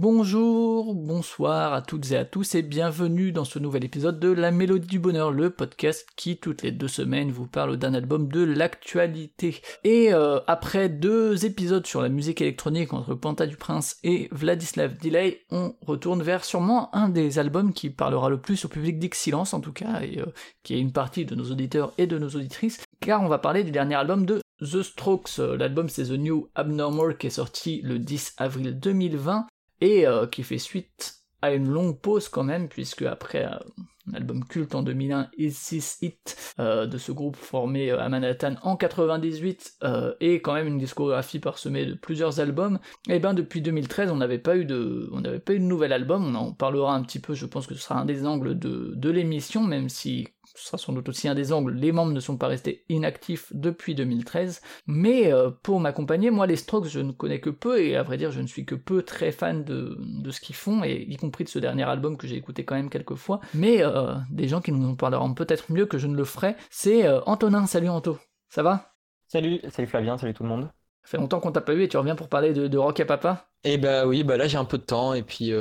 Bonjour, bonsoir à toutes et à tous et bienvenue dans ce nouvel épisode de La Mélodie du Bonheur, le podcast qui toutes les deux semaines vous parle d'un album de l'actualité. Et euh, après deux épisodes sur la musique électronique entre Panta du Prince et Vladislav Delay, on retourne vers sûrement un des albums qui parlera le plus au public d'Excellence en tout cas, et euh, qui est une partie de nos auditeurs et de nos auditrices, car on va parler du dernier album de The Strokes, l'album c'est The New Abnormal qui est sorti le 10 avril 2020, et euh, qui fait suite à une longue pause quand même, puisque après euh, un album culte en 2001, Is This It, euh, de ce groupe formé à Manhattan en 98, et quand même une discographie parsemée de plusieurs albums, et ben depuis 2013 on n'avait pas eu de, on n'avait pas eu de nouvel album, on en parlera un petit peu, je pense que ce sera un des angles de l'émission, même si ce sera sans doute aussi un des angles, les membres ne sont pas restés inactifs depuis 2013, mais euh, pour m'accompagner, moi les Strokes je ne connais que peu, et à vrai dire je ne suis que peu très fan de, de ce qu'ils font, et y compris de ce dernier album que j'ai écouté quand même quelques fois, mais euh, des gens qui nous en parleront peut-être mieux que je ne le ferai, c'est euh, Antonin, salut Anto, ça va? Salut, salut Flavien, salut tout le monde. Ça fait longtemps qu'on t'a pas eu et tu reviens pour parler de, de Rock à Papa? Eh bah oui, bah là j'ai un peu de temps, et puis...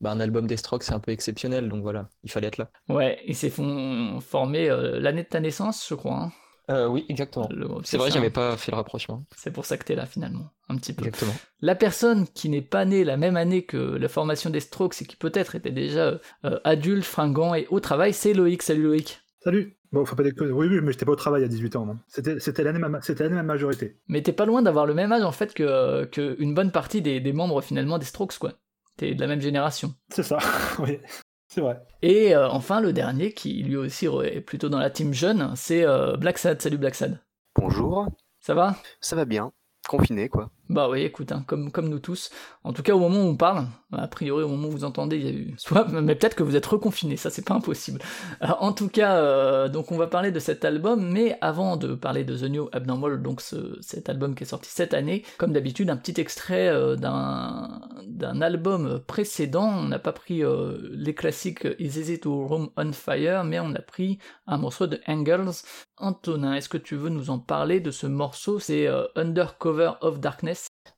Bah, un album des Strokes, c'est un peu exceptionnel, donc voilà, il fallait être là. Ouais, ils s'est formé euh, l'année de ta naissance, je crois. Hein. Euh, oui, exactement. C'est vrai, j'avais pas fait le rapprochement. C'est pour ça que t'es là finalement, un petit peu. Exactement. La personne qui n'est pas née la même année que la formation des Strokes et qui peut-être était déjà euh, adulte, fringant et au travail, c'est Loïc. Salut Loïc. Salut. Bon, faut pas dire que... Oui, oui, mais j'étais pas au travail à 18 ans. C'était l'année de ma majorité. Mais t'es pas loin d'avoir le même âge en fait que, que une bonne partie des, des membres finalement des Strokes, quoi de la même génération. C'est ça, oui. C'est vrai. Et euh, enfin, le dernier, qui lui aussi est plutôt dans la team jeune, c'est euh, Black Sad. Salut Black Sad. Bonjour. Ça va? Ça va bien. Confiné, quoi. Bah oui, écoute, hein, comme, nous tous. En tout cas, au moment où on parle, a priori, au moment où vous entendez, il y a eu... Soit, mais peut-être que vous êtes reconfiné, ça c'est pas impossible. En tout cas, euh, donc on va parler de cet album, mais avant de parler de The New Abnormal, donc ce, cet album qui est sorti cette année, comme d'habitude, un petit extrait euh, d'un, album précédent. On n'a pas pris euh, les classiques Is Easy to Room on Fire, mais on a pris un morceau de Angels. Antonin, est-ce que tu veux nous en parler de ce morceau? C'est Undercover of Darkness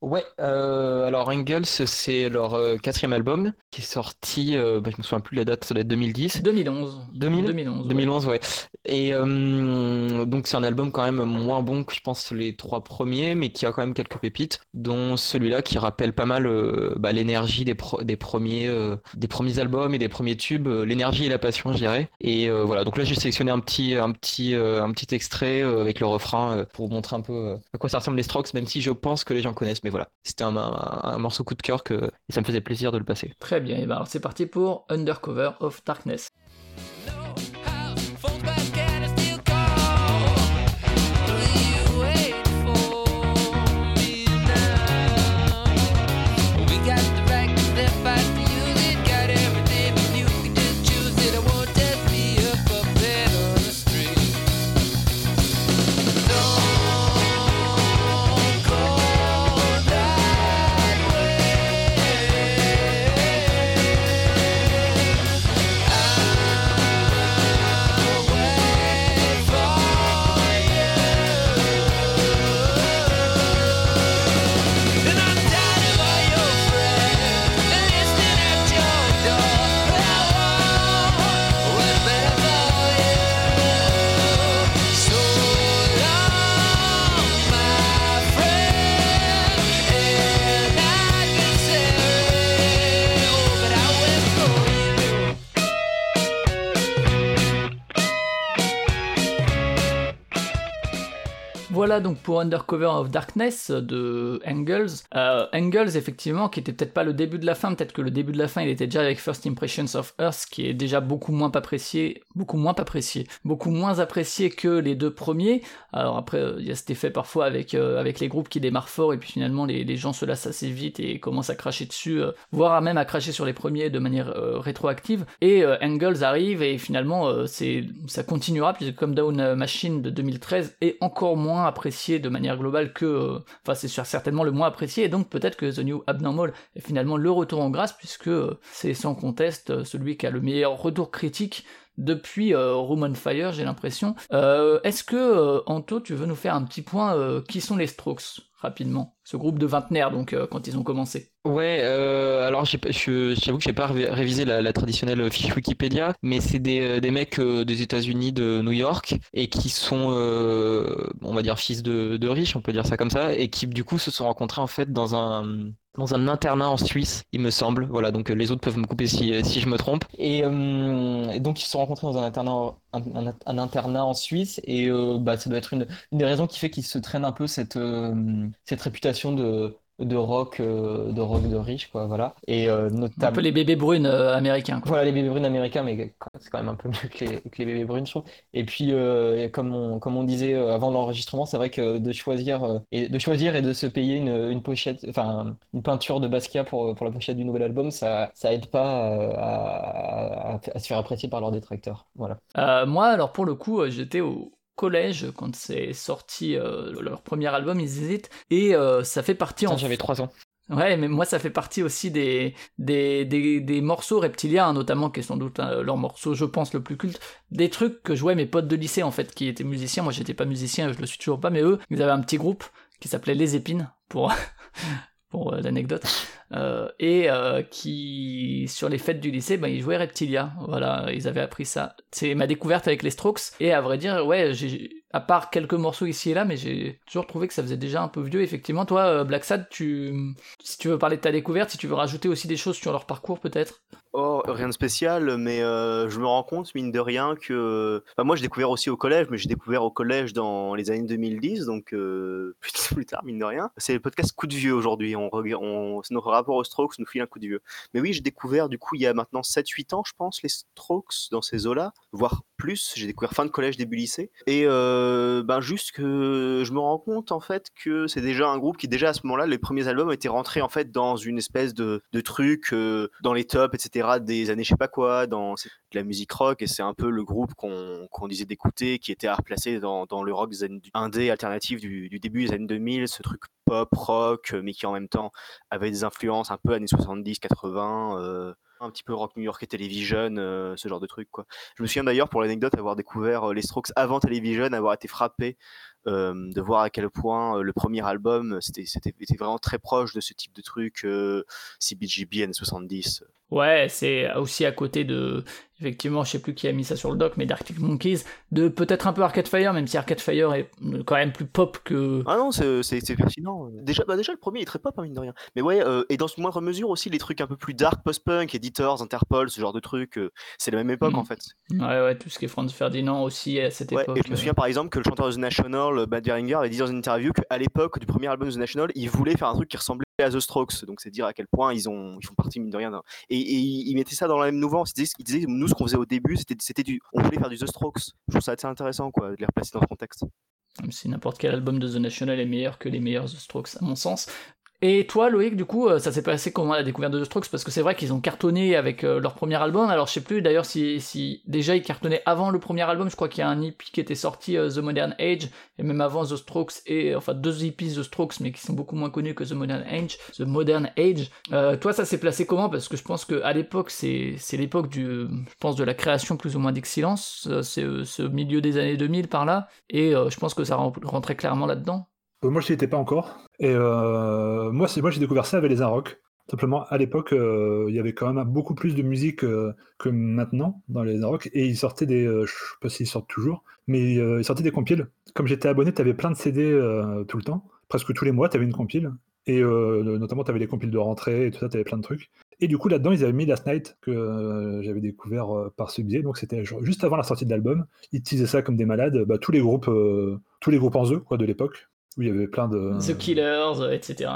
Ouais, euh, alors Engels, c'est leur euh, quatrième album qui est sorti, euh, bah, je me souviens plus de la date, ça doit être 2010. 2011. 2011 2011, ouais. Et donc c'est un album quand même moins bon que je pense les trois premiers, mais qui a quand même quelques pépites, dont celui-là qui rappelle pas mal bah, l'énergie des, des, premiers, des premiers albums et des premiers tubes, l'énergie et la passion, je dirais. Et voilà, donc là j'ai sélectionné un petit, un petit, un petit extrait avec le refrain pour montrer un peu à quoi ça ressemble les Strokes, même si je pense que les gens connaissent mais voilà, c'était un, morceau coup de cœur que et ça me faisait plaisir de le passer. Très bien, ben c'est parti pour Undercover of Darkness. Donc pour Undercover of Darkness de Engels. Euh, Engels, effectivement, qui était peut-être pas le début de la fin, peut-être que le début de la fin, il était déjà avec First Impressions of Earth, qui est déjà beaucoup moins apprécié, beaucoup moins apprécié, beaucoup moins apprécié que les deux premiers. Alors après, il y a cet effet parfois avec euh, avec les groupes qui démarrent fort et puis finalement les, les gens se lassent assez vite et commencent à cracher dessus, euh, voire même à cracher sur les premiers de manière euh, rétroactive. Et Engels arrive et finalement c'est ça continuera puisque comme Down Machine de 2013 est encore moins apprécié de manière globale que, euh, enfin c'est certainement le moins apprécié, et donc peut-être que The New Abnormal est finalement le retour en grâce puisque c'est sans conteste celui qui a le meilleur retour critique depuis euh, Room on Fire, j'ai l'impression. Euh, Est-ce que, euh, Anto, tu veux nous faire un petit point euh, qui sont les Strokes? Rapidement Ce groupe de vingtenaires, donc, euh, quand ils ont commencé. Ouais, euh, alors j'avoue que j'ai pas ré- révisé la, traditionnelle fiche Wikipédia, mais c'est des, euh, des mecs des États-Unis, de New York, et qui sont, on va dire, fils de riches, on peut dire ça comme ça, et qui du coup se sont rencontrés en fait dans un dans un internat en Suisse, il me semble. Voilà, donc euh, les autres peuvent me couper si, si je me trompe. Et, euh, et donc ils se sont rencontrés dans un internat, en Suisse, et euh, bah, ça doit être une, une des raisons qui fait qu'ils se traînent un peu cette, euh, cette réputation de de rock euh, de rock de riche quoi voilà. Et euh, Un notamment peu les bébés brunes euh, américains, quoi. voilà les bébés brunes américains mais c'est quand même un peu mieux que les, que les bébés brunes je trouve. Et puis euh, comme on comme on disait euh, avant l'enregistrement c'est vrai que de choisir euh, et de choisir et de se payer une, une pochette enfin une peinture de Basquiat pour pour la pochette du nouvel album ça ça aide pas euh, à, à, à se faire apprécier par leurs détracteurs. Voilà. Euh, moi, alors pour le coup, j'étais au collège quand c'est sorti euh, leur premier album, ils hésitent, et euh, ça fait partie Putain, en j'avais trois ans Ouais, mais moi ça fait partie aussi des, des, des, des morceaux reptiliens, notamment, qui est sans doute euh, leur morceau, je pense, le plus culte. Des trucs que jouaient mes potes de lycée, en fait, qui étaient musiciens. Moi j'étais pas musicien, je le suis toujours pas, mais eux, ils avaient un petit groupe qui s'appelait Les Épines, pour, pour l'anecdote, euh, et euh, qui, sur les fêtes du lycée, ben, ils jouaient Reptilia. Voilà, ils avaient appris ça. C'est ma découverte avec les Strokes, et à vrai dire, ouais, j'ai à part quelques morceaux ici et là, mais j'ai toujours trouvé que ça faisait déjà un peu vieux. Effectivement, toi, euh, Black Sad, tu, si tu veux parler de ta découverte, si tu veux rajouter aussi des choses sur leur parcours, peut-être. Oh, rien de spécial, mais je me rends compte, mine de rien, que. Enfin, moi, j'ai découvert aussi au collège, mais j'ai découvert au collège dans les années 2010, donc plus, tard, mine de rien. C'est le podcast Coup de Vieux aujourd'hui. On, on... C'est rapport aux Strokes nous file un coup de vieux. Mais oui, j'ai découvert, du coup, il y a maintenant 7-8 ans, je pense, les Strokes dans ces eaux-là, voire plus. J'ai découvert fin de collège, début lycée. Et euh, ben, juste que je me rends compte, en fait, que c'est déjà un groupe qui, déjà à ce moment-là, les premiers albums étaient rentrés, en fait, dans une espèce de, truc, euh, dans les tops, etc., des années je sais pas quoi, dans la musique rock, et c'est un peu le groupe qu'on disait d'écouter, qui était à replacer dans, le rock indé alternatif du, du début des années 2000, ce truc pop, rock, mais qui en même temps avait des influences un peu années 70, 80, euh, un petit peu rock New York et Television, euh, ce genre de truc, quoi. Je me souviens d'ailleurs, pour l'anecdote, avoir découvert euh, les Strokes avant Television, avoir été frappé de voir à quel point le premier album, c'était c'était- était vraiment très proche de ce type de truc, CBGB années 70. Ouais, c'est aussi à côté de, effectivement, je sais plus qui a mis ça sur le doc, mais d'Arctic Monkeys, de peut-être un peu Arcade Fire, même si Arcade Fire est quand même plus pop que. Ah non, c'est pertinent. Déjà, bah déjà, le premier est très pop, hein, mine de rien. Mais ouais, euh, et dans une moindre mesure aussi, les trucs un peu plus dark, post-punk, Editors, Interpol, ce genre de trucs, euh, c'est la même époque Mhm. en fait. Ouais, ouais, tout ce qui est Franz Ferdinand aussi à cette Ouais, époque. et je me euh. souviens par exemple que le chanteur de The National, Matt Beringer, avait dit dans une interview qu'à l'époque du premier album de The National, il voulait faire un truc qui ressemblait à The Strokes. Donc c'est dire à quel point ils, ont, ils font partie, mine de rien. Et, et il mettait ça dans la même mouvance. Il disait, il disait, nous, ce qu'on faisait au début, c'était du. On voulait faire du The Strokes. Je trouve ça assez intéressant, de les replacer dans ce contexte. Si n'importe quel album de The National est meilleur que les meilleurs The Strokes, à mon sens. Et toi, Loïc, du coup, euh, ça s'est passé comment la découverte de The Strokes? Parce que c'est vrai qu'ils ont cartonné avec euh, leur premier album. Alors, je sais plus d'ailleurs si, si déjà ils cartonnaient avant le premier album. Je crois qu'il y a un EP qui était sorti, euh, The Modern Age, et même avant The Strokes, et enfin deux EPs The Strokes, mais qui sont beaucoup moins connus que The Modern Age. The Modern Age. Euh, toi, ça s'est placé comment? Parce que je pense que à l'époque, c'est c'est l'époque du, je pense de la création plus ou moins d'Excellence. C'est ce milieu des années 2000 par là, et euh, je pense que ça ren- rentrait clairement là-dedans. Euh, Moi, je n'y étais pas encore. Et euh, moi, moi, j'ai découvert ça avec les Arocs. Simplement, à l'époque, euh, il y avait quand même beaucoup plus de musique que maintenant dans les Arocs. Et ils sortaient des. euh, je sais pas s'ils sortent toujours, mais ils sortaient des compiles. Comme j'étais abonné, tu avais plein de CD tout le temps. Presque tous les mois, tu avais une compile. Et notamment, tu avais les compiles de rentrée et tout ça, tu avais plein de trucs. Et du coup, là-dedans, ils avaient mis Last Night, que j'avais découvert par ce biais. Donc, c'était juste avant la sortie de l'album. Ils utilisaient ça comme des malades. Bah, tous les groupes, tous les groupes en eux, quoi, de l'époque, où il y avait plein de. The Killers, euh, etc.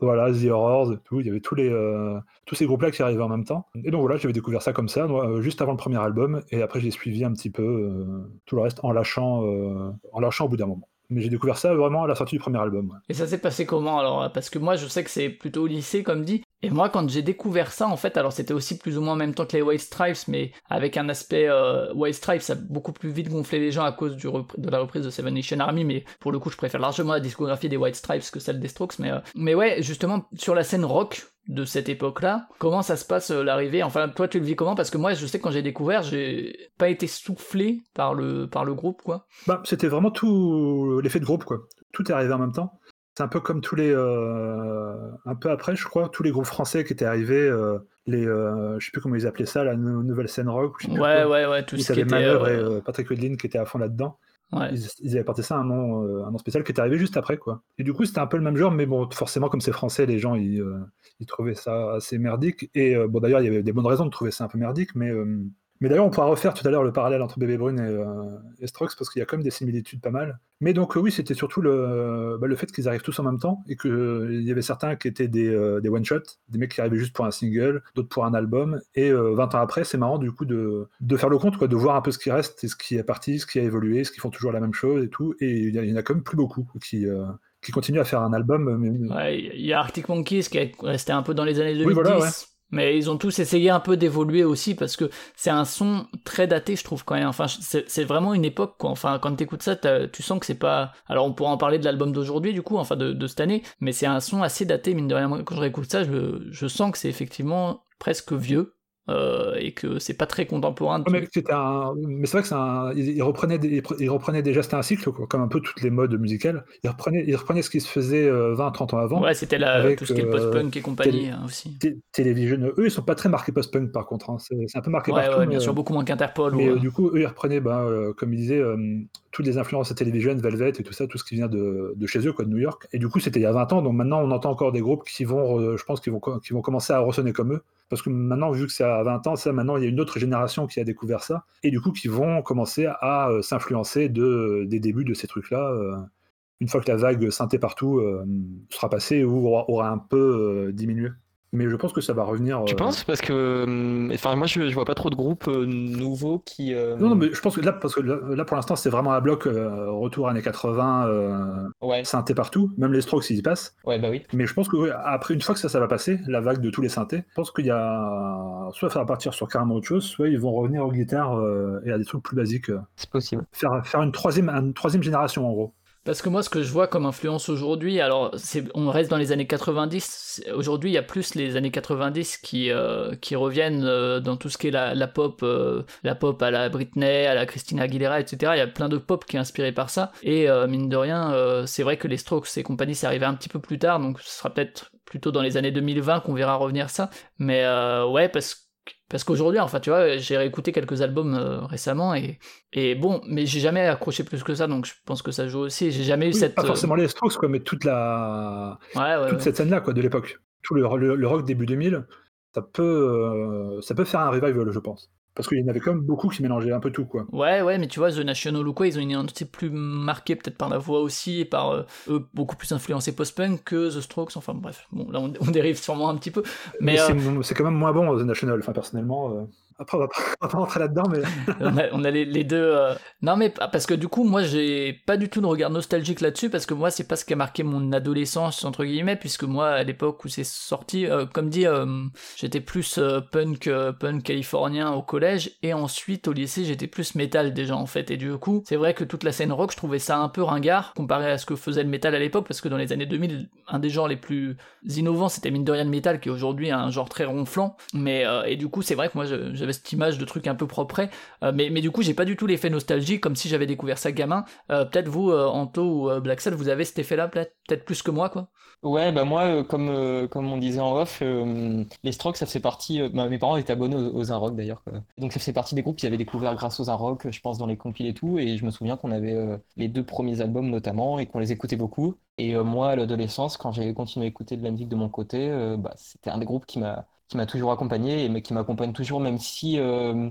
Voilà, The Horrors, tout. Il y avait tous, les, euh, tous ces groupes-là qui arrivaient en même temps. Et donc voilà, j'avais découvert ça comme ça, moi, euh, juste avant le premier album. Et après, j'ai suivi un petit peu euh, tout le reste en lâchant, euh, en lâchant au bout d'un moment. Mais j'ai découvert ça vraiment à la sortie du premier album. ouais. Et ça s'est passé comment alors? Parce que moi je sais que c'est plutôt au lycée comme dit, Et moi, quand j'ai découvert ça, en fait, alors c'était aussi plus ou moins en même temps que les White Stripes, mais avec un aspect euh, White Stripes, ça a beaucoup plus vite gonflé les gens à cause de la reprise de Seven Nation Army, mais pour le coup, je préfère largement la discographie des White Stripes que celle des Strokes. Mais, euh, mais ouais, justement, sur la scène rock, de cette époque-là. Comment ça se passe euh, l'arrivée? Enfin, toi, tu le vis comment? Parce que moi, je sais que quand j'ai découvert, j'ai pas été soufflé par le, par le groupe, quoi. Bah, c'était vraiment tout l'effet de groupe, quoi. Tout est arrivé en même temps. C'est un peu comme tous les. Euh, un peu après, je crois, tous les groupes français qui étaient arrivés, euh, les. je sais plus comment ils appelaient ça, la nouvelle scène rock. ouais, ouais, ouais, tout ce qui était. et Patrick Wedlin qui étaient à fond là-dedans. Ils, avaient porté ça un nom, euh, un nom spécial qui est arrivé juste après, quoi. Et du coup, c'était un peu le même genre, mais bon, forcément, comme c'est français, les gens, ils, euh, ils, trouvaient ça assez merdique. Et euh, bon, d'ailleurs, il y avait des bonnes raisons de trouver ça un peu merdique, mais mais d'ailleurs, on pourra refaire tout à l'heure le parallèle entre Bébé Brune et, euh, parce qu'il y a quand même des similitudes pas mal. Mais donc, oui, c'était surtout le, bah, le fait qu'ils arrivent tous en même temps et qu'il euh, y avait certains qui étaient des, euh, des one-shots, des mecs qui arrivaient juste pour un single, d'autres pour un album. Et 20 ans après, c'est marrant du coup de, de, faire le compte, quoi, de voir un peu ce qui reste et ce qui est parti, ce qui a évolué, ce qui font toujours la même chose et tout. Et il y, en a quand même plus beaucoup qui qui continuent à faire un album. il y a Arctic Monkeys qui est resté un peu dans les années 2010. Oui, voilà, ouais. Mais ils ont tous essayé un peu d'évoluer aussi parce que c'est un son très daté, je trouve quand même. Enfin, c'est vraiment une époque quoi. Enfin, quand t'écoutes ça, tu sens que c'est pas. Alors, on pourra en parler de l'album d'aujourd'hui du coup, enfin de, de, cette année, mais c'est un son assez daté mine de rien. Quand je ça, je, je sens que c'est effectivement presque vieux euh, et que c'est pas très contemporain. mais, c'est vrai que c'est un... il, reprenait, il reprenait déjà, c'était un cycle, comme un peu toutes les modes musicales. Il reprenait, il reprenait ce qui se faisait 20-30 euh, ans avant. Ouais, c'était tout ce qui est le post-punk et compagnie hein, aussi. Télévision, eux, ils sont pas très marqués post-punk par contre. Hein. C'est un peu marqué ouais, partout. Ouais, bien sûr, beaucoup moins qu'Interpol. Mais du coup, eux, ils reprenaient, bah, comme ils disaient, toutes les influences à Télévision, Velvet et tout ça, tout ce qui vient de, de, chez eux, quoi, de New York. Et du coup, c'était il y a 20 ans, donc maintenant, on entend encore des groupes qui vont, je pense, qui vont, qui vont commencer à ressonner comme eux. Parce que maintenant, vu que c'est à 20 ans, ça, maintenant, il y a une autre génération qui a découvert ça, et du coup, qui vont commencer à, euh, s'influencer de, des débuts de ces trucs-là. Euh, une fois que la vague synthé partout euh, sera passée ou aura, un peu diminué. Mais je pense que ça va revenir. Tu penses? Parce que. Hum, enfin, moi, je, je, vois pas trop de groupes euh, nouveaux qui. Euh, non, non, mais je pense que là, parce que là, pour l'instant, c'est vraiment un bloc euh, retour années 80, ouais. synthé partout. Même les strokes, ils y passent. Ouais, bah oui. Mais je pense que après, une fois que ça, ça va passer, la vague de tous les synthés, je pense qu'il y a. Soit ça va partir sur carrément autre chose, soit ils vont revenir aux guitares et à des trucs plus basiques. C'est possible. Faire, faire une, troisième, une troisième génération, en gros. Parce que moi, ce que je vois comme influence aujourd'hui, alors on reste dans les années 90. Aujourd'hui, il y a plus les années 90 qui euh, qui reviennent euh, dans tout ce qui est la, pop, euh, la pop à la Britney, à la Christina Aguilera, etc. Il y a plein de pop qui est inspiré par ça. Et mine de rien, c'est vrai que les Strokes et compagnie, c'est arrivé un petit peu plus tard, donc ce sera peut-être plutôt dans les années 2020 qu'on verra revenir ça. Mais ouais, parce que parce qu'aujourd'hui, enfin, tu vois, j'ai réécouté quelques albums euh, récemment et, et bon, mais j'ai jamais accroché plus que ça, donc je pense que ça joue aussi. J'ai jamais eu cette. Pas forcément les Strokes, quoi, mais toute la. toute cette scène-là, quoi, de l'époque. Tout le, le, rock début 2000, ça peut, euh, ça peut faire un revival, je pense. Parce qu'il y en avait quand même beaucoup qui mélangeaient un peu tout, quoi. Ouais, ouais, mais tu vois, The National ou quoi, ils ont une identité plus marquée, peut-être par la voix aussi, et par euh, eux, beaucoup plus influencés post-punk que The Strokes. Enfin, bref, bon, là, on, dérive sûrement un petit peu. Mais, mais c'est quand même moins bon, The National, enfin, personnellement. Après, on va pas, rentrer là-dedans, mais. on, a, les, deux. Euh, non, mais parce que du coup, moi, j'ai pas du tout de regard nostalgique là-dessus, parce que moi, c'est pas ce qui a marqué mon adolescence, entre guillemets, puisque moi, à l'époque où c'est sorti, euh, comme dit, euh, j'étais plus punk, punk californien au collège, et ensuite, au lycée, j'étais plus métal déjà, en fait. Et du coup, c'est vrai que toute la scène rock, je trouvais ça un peu ringard, comparé à ce que faisait le métal à l'époque, parce que dans les années 2000, un des genres les plus innovants, c'était mine de rien le métal, qui est aujourd'hui un genre très ronflant. Mais, et du coup, c'est vrai que moi, j'avais cette image de truc un peu propre. Euh, mais, mais du coup, j'ai pas du tout l'effet nostalgie comme si j'avais découvert ça gamin. Euh, peut-être vous, euh, Anto ou Black vous avez cet effet-là, peut-être plus que moi, quoi. Ouais, bah moi, comme, comme on disait en off, les Strokes, ça fait partie. Bah, mes parents étaient abonnés aux, aux d'ailleurs. Donc ça fait partie des groupes qu'ils avaient découvert grâce aux Rock, je pense, dans les compiles et tout. Et je me souviens qu'on avait les deux premiers albums notamment et qu'on les écoutait beaucoup. Et moi, à l'adolescence, quand j'ai continué à écouter de la musique de mon côté, bah, c'était un des groupes qui m'a qui m'a toujours accompagné et qui m'accompagne toujours, même si euh,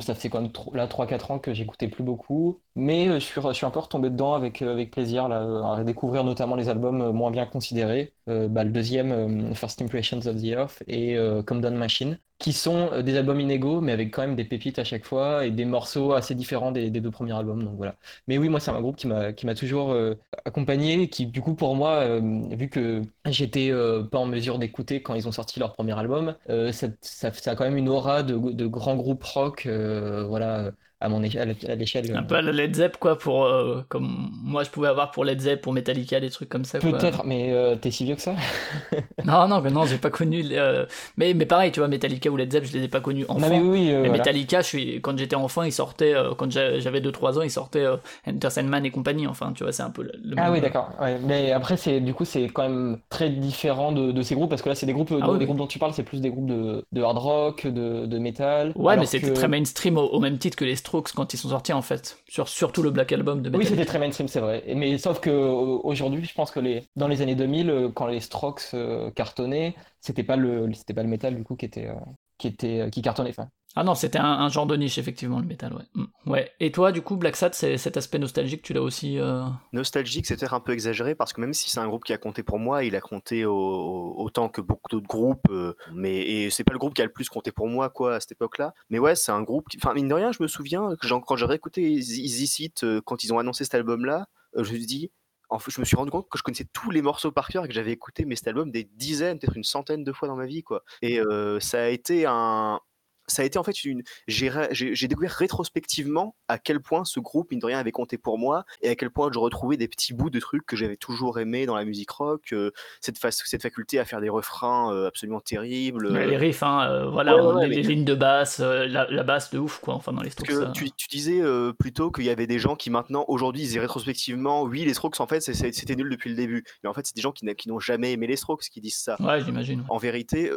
ça fait quand même là 3-4 ans que j'écoutais plus beaucoup. Mais je suis, je suis encore tombé dedans avec, avec plaisir, là, à redécouvrir notamment les albums moins bien considérés. Bah, le deuxième, First Impressions of the Earth, et Come Down Machine, qui sont des albums inégaux, mais avec quand même des pépites à chaque fois et des morceaux assez différents des, des deux premiers albums. Donc voilà. Mais oui, moi, c'est un groupe qui m'a qui m'a toujours accompagné, qui du coup pour moi, vu que j'étais pas en mesure d'écouter quand ils ont sorti leur premier album, ça, ça, a quand même une aura de, de grands groupes rock, voilà à mon échelle, à l'échelle. Un peu à la Led Zepp, quoi, pour, euh, comme moi je pouvais avoir pour Led Zepp, pour Metallica, des trucs comme ça. Peut-être, mais euh, t'es si vieux que ça Non, non, mais non, j'ai pas connu. Euh, mais, mais pareil, tu vois, Metallica ou Led Zepp, je les ai pas connus enfant. mais oui, mais Metallica, je suis... quand j'étais enfant, ils sortaient, quand j'avais 2-3 ans, ils sortaient Enter Sandman et compagnie, enfin, tu vois, c'est un peu le. ah oui, d'accord. Ouais. Mais après, c'est du coup, c'est quand même très différent de, de, ces groupes, parce que là, c'est des groupes, ah des groupes dont tu parles, c'est plus des groupes de, de hard rock, de, de metal. Ouais, mais c'était très mainstream au, au même titre que les Strokes quand ils sont sortis en fait, sur surtout le Black Album de Metallica. Oui, c'était très mainstream, c'est vrai. Mais sauf que aujourd'hui, je pense que les dans les années 2000, euh, quand les Strokes euh, cartonnaient, c'était pas le c'était pas le métal du coup qui était euh, qui était qui cartonnait. Enfin, ah non, c'était un, genre de niche, effectivement, le métal, ouais. Mm. ouais. Et toi, du coup, Black Sad, c'est cet aspect nostalgique, tu l'as aussi. Euh... Nostalgique, c'est peut-être un peu exagéré, parce que même si c'est un groupe qui a compté pour moi, il a compté autant que beaucoup d'autres groupes, euh, mais et c'est pas le groupe qui a le plus compté pour moi, quoi, à cette époque-là. Mais ouais, c'est un groupe qui. Enfin, mine de rien, je me souviens, que quand j'aurais écouté Easy Seat, euh, quand ils ont annoncé cet album-là, euh, je me dis. Je me suis rendu compte que je connaissais tous les morceaux par cœur et que j'avais écouté mes cet des dizaines, peut-être une centaine de fois dans ma vie, quoi. Et ça a été un, ça a été en fait une. J'ai découvert rétrospectivement à quel point ce groupe, mine de rien, avait compté pour moi et à quel point je retrouvais des petits bouts de trucs que j'avais toujours aimé dans la musique rock. Euh, cette, cette faculté à faire des refrains euh, absolument terribles. les riffs, hein, euh, voilà, les, lignes de basse, la, basse de ouf, quoi, enfin dans les Strokes. tu, tu, disais plutôt qu'il y avait des gens qui maintenant, aujourd'hui, disaient rétrospectivement, oui, les Strokes, en fait, c'était nul depuis le début. Mais en fait, c'est des gens qui, n'ont jamais aimé les Strokes qui disent ça. Ouais, j'imagine. En vérité,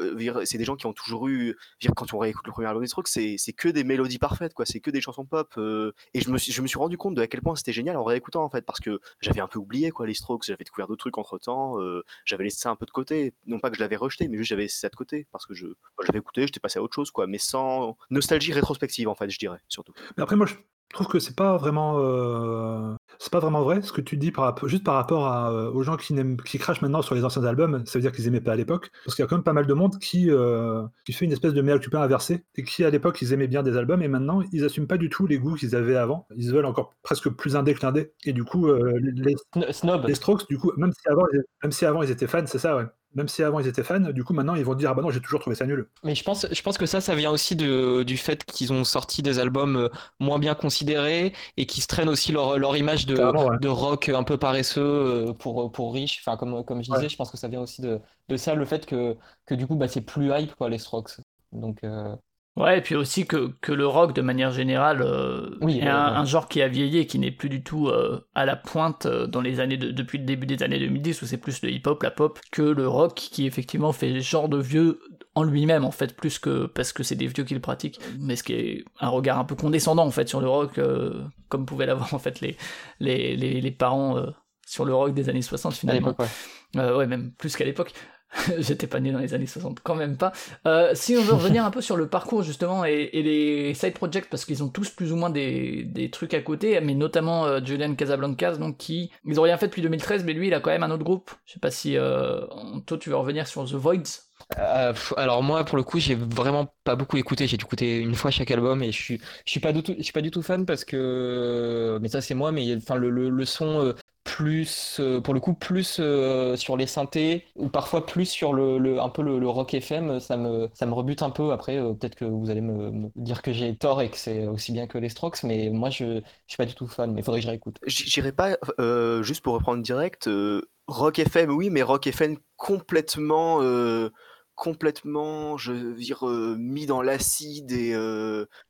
c'est des gens qui ont toujours eu. Quand on réécoute album des Strokes, c'est que des mélodies parfaites, quoi. C'est que des chansons pop. Euh, et je me, suis, je me suis rendu compte de à quel point c'était génial en réécoutant, en fait, parce que j'avais un peu oublié, quoi, les Strokes. J'avais découvert d'autres trucs entre temps. Euh, j'avais laissé ça un peu de côté. Non pas que je l'avais rejeté, mais juste j'avais laissé ça de côté, parce que je j'avais écouté, j'étais passé à autre chose, quoi. Mais sans nostalgie rétrospective, en fait, je dirais, surtout. Mais après, moi, je je trouve que c'est pas vraiment, euh, c'est pas vraiment vrai ce que tu dis par juste par rapport à, euh, aux gens qui, qui crachent maintenant sur les anciens albums. Ça veut dire qu'ils aimaient pas à l'époque, parce qu'il y a quand même pas mal de monde qui, euh, qui fait une espèce de mea culpa inversé et qui à l'époque ils aimaient bien des albums et maintenant ils assument pas du tout les goûts qu'ils avaient avant. Ils veulent encore presque plus indé et du coup les, Snob. les Strokes du coup même si avant même si avant ils étaient fans, c'est ça ouais même si avant ils étaient fans, du coup maintenant ils vont dire ah bah non j'ai toujours trouvé ça nul. Mais je pense, je pense que ça, ça vient aussi de, du fait qu'ils ont sorti des albums euh, moins bien considérés et qui se traînent aussi leur, leur image de, de rock un peu paresseux euh, pour, pour riches. Enfin comme, comme je disais, je pense que ça vient aussi de, de ça, le fait que, que du coup bah, c'est plus hype quoi les Strokes. Donc euh, Ouais, et puis aussi que, que le rock, de manière générale, euh, est un, genre qui a vieilli et qui n'est plus du tout euh, à la pointe euh, dans les années depuis le début des années 2010, où c'est plus le hip-hop, la pop, que le rock qui effectivement fait genre de vieux en lui-même, en fait, plus que parce que c'est des vieux qui le pratiquent. Mais ce qui est un regard un peu condescendant, en fait, sur le rock, comme pouvaient l'avoir, en fait, les, les, les, les parents sur le rock des années 60, finalement. ouais. ouais, même plus qu'à l'époque. J'étais pas né dans les années 60, quand même pas. Euh, si on veut revenir un peu sur le parcours justement et, les side projects, parce qu'ils ont tous plus ou moins des, des trucs à côté, mais notamment euh, Julian Casablancas, donc qui ils ont rien fait depuis 2013, mais lui il a quand même un autre groupe. Je sais pas si euh, toi tu veux revenir sur The Voids. Euh, alors moi pour le coup j'ai vraiment pas beaucoup écouté j'ai écouté une fois chaque album et je suis je suis pas du tout je suis pas du tout fan parce que mais ça c'est moi mais enfin le, le, le son plus euh, pour le coup plus euh, sur les synthés ou parfois plus sur le, un peu le, rock FM ça me ça me rebute un peu. Après euh, peut-être que vous allez me, dire que j'ai tort et que c'est aussi bien que les Strokes mais moi je, je suis pas du tout fan mais il faudrait que je réécoute. J'irai pas juste pour reprendre direct rock FM oui mais rock FM complètement complètement je veux dire mis dans l'acide et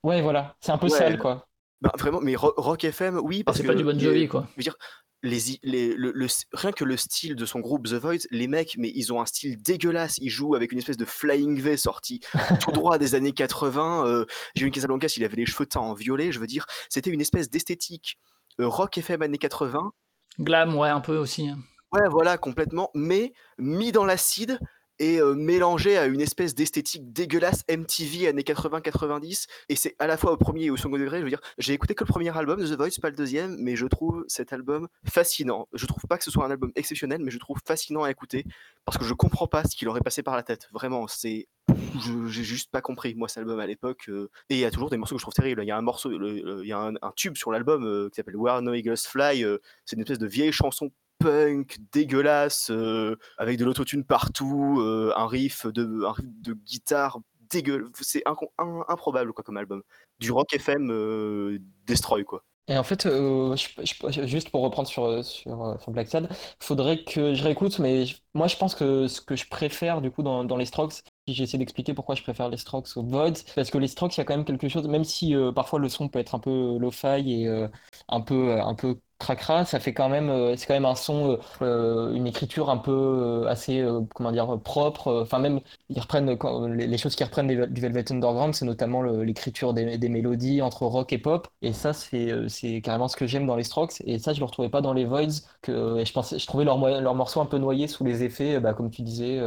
ouais voilà. C'est un peu sale quoi. Bah, vraiment mais rock FM oui parce que c'est pas du Bon Jovi quoi. je veux dire les, le, rien que le style de son groupe The Voids, les mecs, mais ils ont un style dégueulasse. Ils jouent avec une espèce de Flying V sorti tout droit des années 80. Euh, J'ai une Casablancas, il avait les cheveux teints en violet. Je veux dire, c'était une espèce d'esthétique euh, rock FM années 80. Glam, ouais, un peu aussi. Hein. Ouais, voilà, complètement. Mais mis dans l'acide, est euh, mélangé à une espèce d'esthétique dégueulasse MTV années 80-90. Et c'est à la fois au premier et au second degré. Je veux dire, j'ai écouté que le premier album de The Voice, pas le deuxième, mais je trouve cet album fascinant. Je trouve pas que ce soit un album exceptionnel, mais je trouve fascinant à écouter parce que je comprends pas ce qu'il aurait passé par la tête. Vraiment, c'est j'ai juste pas compris moi cet album à l'époque euh, et il y a toujours des morceaux que je trouve terribles il y a un morceau il y a un, tube sur l'album euh, qui s'appelle Where No Eagles Fly c'est une espèce de vieille chanson punk dégueulasse euh, avec de l'autotune partout, euh, un riff de un riff de guitare dégueulasse. C'est improbable quoi comme album. Du rock FM euh, destroy quoi. Et en fait, juste pour reprendre sur, sur, sur Black Sad, faudrait que je réécoute, mais moi je pense que ce que je préfère du coup dans, dans les Strokes, j'essaie d'expliquer pourquoi je préfère les Strokes aux Voids, parce que les Strokes, il y a quand même quelque chose, même si parfois le son peut être un peu lo-fi et un peu, un peu cracra, ça fait quand même, euh, c'est quand même un son, euh, euh, une écriture un peu assez, comment dire, propre. Enfin même, ils reprennent les, choses qui reprennent du Velvet Underground, c'est notamment l'écriture des, mélodies entre rock et pop. Et ça, c'est c'est carrément ce que j'aime dans les Strokes. Et ça, je le retrouvais pas dans les Voids. Que je pensais, je trouvais leur, leur morceau un peu noyé sous les effets, bah, comme tu disais,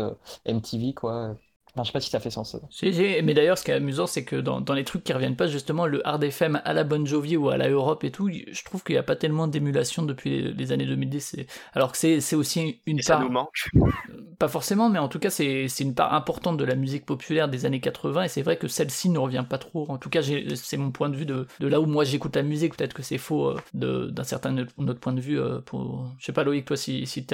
MTV quoi. Je je sais pas si ça fait sens. mais d'ailleurs, ce qui est amusant, c'est que dans, dans, les trucs qui reviennent pas, justement, le hard FM à la Bon Jovi ou à la Europe et tout, je trouve qu'il n'y a pas tellement d'émulation depuis les, années 2010. Alors que c'est aussi une part. Ça nous manque. Pas forcément, mais en tout cas, c'est une part importante de la musique populaire des années 80, et c'est vrai que celle-ci ne revient pas trop. En tout cas, c'est mon point de vue de, de là où moi j'écoute la musique. Peut-être que c'est faux euh, d'un certain autre point de vue. Euh, pour... Je sais pas, Loïc, toi, si, si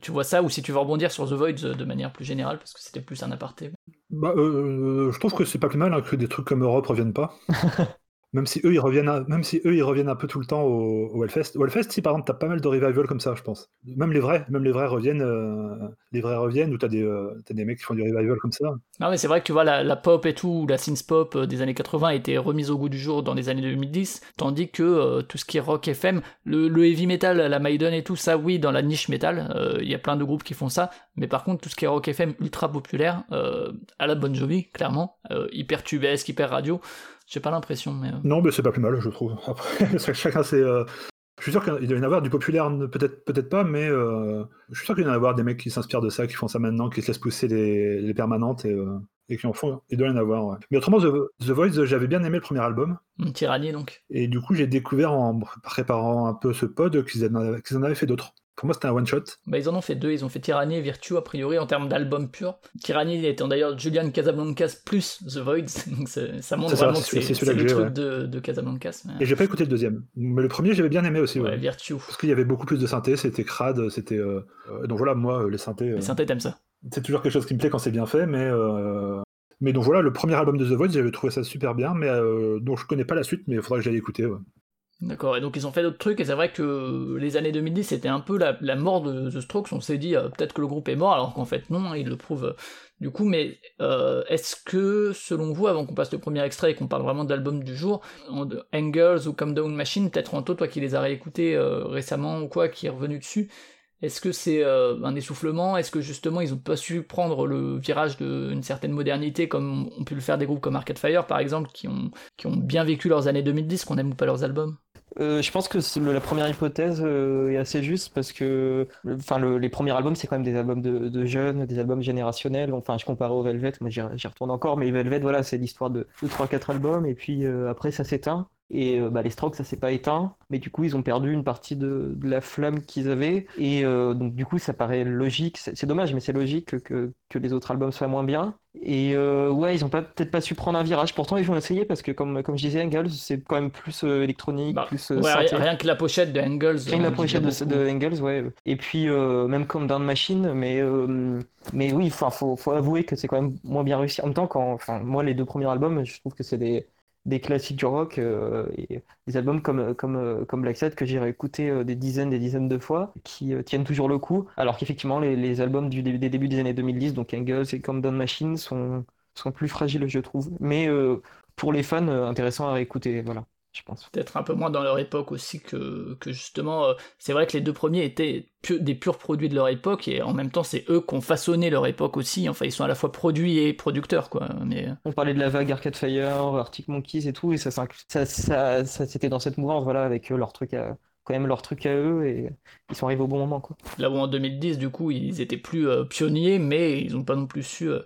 tu vois ça, ou si tu veux rebondir sur The Void de manière plus générale, parce que c'était plus un aparté. Bah, euh, je trouve que c'est pas plus mal hein, que des trucs comme Europe reviennent pas. Même si eux ils reviennent, même si eux ils reviennent un peu tout le temps au, au Hellfest. Au Hellfest, si par exemple t'as pas mal de revival comme ça, je pense. Même les vrais, même les vrais reviennent, euh, les vrais reviennent ou t'as des, euh, des mecs qui font du revival comme ça. Non mais c'est vrai que tu vois la, pop et tout, la synth pop euh, des années 80 a été remise au goût du jour dans les années 2010, tandis que tout ce qui est rock FM, le, heavy metal, la Maiden et tout ça, oui, dans la niche metal, il y a plein de groupes qui font ça. Mais par contre tout ce qui est rock FM ultra populaire, à la Bon Jovi, clairement, hyper tubesque, hyper radio. J'ai pas l'impression, mais. Euh. Non, mais c'est pas plus mal, je trouve. Après, chacun c'est. Euh, je suis sûr qu'il doit y en avoir du populaire, peut-être peut-être pas, mais euh, je suis sûr qu'il doit y en avoir des mecs qui s'inspirent de ça, qui font ça maintenant, qui se laissent pousser les, permanentes et, et, qui en font. Il doit y en avoir. Mais autrement, The, Voice, j'avais bien aimé le premier album. Tyrannie, donc. Et du coup, j'ai découvert en préparant un peu ce pod qu'ils en avaient fait d'autres. Pour moi, c'était un one-shot. Bah, ils en ont fait deux. Ils ont fait Tyranny et Virtue, a priori, en termes d'album pur. Tyranny étant d'ailleurs Julian Casablancas plus The Voids. Donc ça montre vraiment que c'est le truc de, de, Casablancas. Et j'ai pas écouté le deuxième. Mais le premier, j'avais bien aimé aussi. Ouais, Virtue. Parce qu'il y avait beaucoup plus de synthé, c'était crade, c'était. Euh, euh, donc voilà, moi, euh, les synthés. Les synthés, t'aimes ça C'est toujours quelque chose qui me plaît quand c'est bien fait, mais. Mais donc voilà, le premier album de The Voids, j'avais trouvé ça super bien, mais donc je connais pas la suite, mais il faudra que j'aille écouter. D'accord, et donc ils ont fait d'autres trucs, et c'est vrai que les années 2010 c'était un peu la, mort de The Strokes, on s'est dit euh, peut-être que le groupe est mort, alors qu'en fait non, hein, ils le prouvent euh, du coup, mais euh, est-ce que selon vous, avant qu'on passe le premier extrait et qu'on parle vraiment de l'album du jour, Angels ou Come Down Machine, peut-être Anto, toi qui les as réécoutés récemment ou quoi, qui est revenu dessus, est-ce que c'est euh, un essoufflement? Est-ce que justement ils ont pas su prendre le virage d'une certaine modernité comme ont pu le faire des groupes comme Arcade Fire par exemple qui ont, qui ont bien vécu leurs années 2010, qu'on aime ou pas leurs albums? Euh, je pense que la première hypothèse euh, est assez juste parce que enfin, les premiers albums, c'est quand même des albums de, jeunes, des albums générationnels. Enfin, je compare au Velvet, moi j'y retourne encore, mais Velvet, voilà, c'est l'histoire de, de 3-4 albums et puis après ça s'éteint. Et euh, bah, les Strokes, ça s'est pas éteint, mais du coup, ils ont perdu une partie de, la flamme qu'ils avaient. Et euh, donc, du coup, ça paraît logique. C'est dommage, mais c'est logique que, que, les autres albums soient moins bien. Et euh, ouais, ils ont peut-être pas su prendre un virage. Pourtant, ils vont essayer parce que, comme, comme je disais, Engels, c'est quand même plus électronique, bah, plus. rien que la pochette de Engels. Rien que la pochette de, Engels, ouais. Et puis, même comme Down Machine, mais, mais oui, il faut, faut avouer que c'est quand même moins bien réussi. En même temps, quand, moi, les deux premiers albums, je trouve que c'est des des classiques du rock euh, et des albums comme, comme, euh, comme Black Sabbath que j'ai réécouté euh, des dizaines des dizaines de fois qui tiennent toujours le coup. Alors qu'effectivement les, les, albums du, des débuts des années 2010 donc Angles et Come Down Machine sont, sont plus fragiles je trouve. Mais pour les fans intéressant à réécouter voilà pense. Peut-être un peu moins dans leur époque aussi que, que justement, euh, c'est vrai que les deux premiers étaient des purs produits de leur époque et en même temps c'est eux qui ont façonné leur époque aussi. Enfin, ils sont à la fois produits et producteurs quoi. Mais... Euh. On parlait de la vague Arcade Fire, Arctic Monkeys et tout, et ça, ça, ça, ça c'était dans cette mouvance, voilà, avec euh, leur truc à quand même leur truc à eux et ils sont arrivés au bon moment. Quoi. Là où en 2010, du coup, ils étaient plus pionniers, mais ils n'ont pas non plus su euh,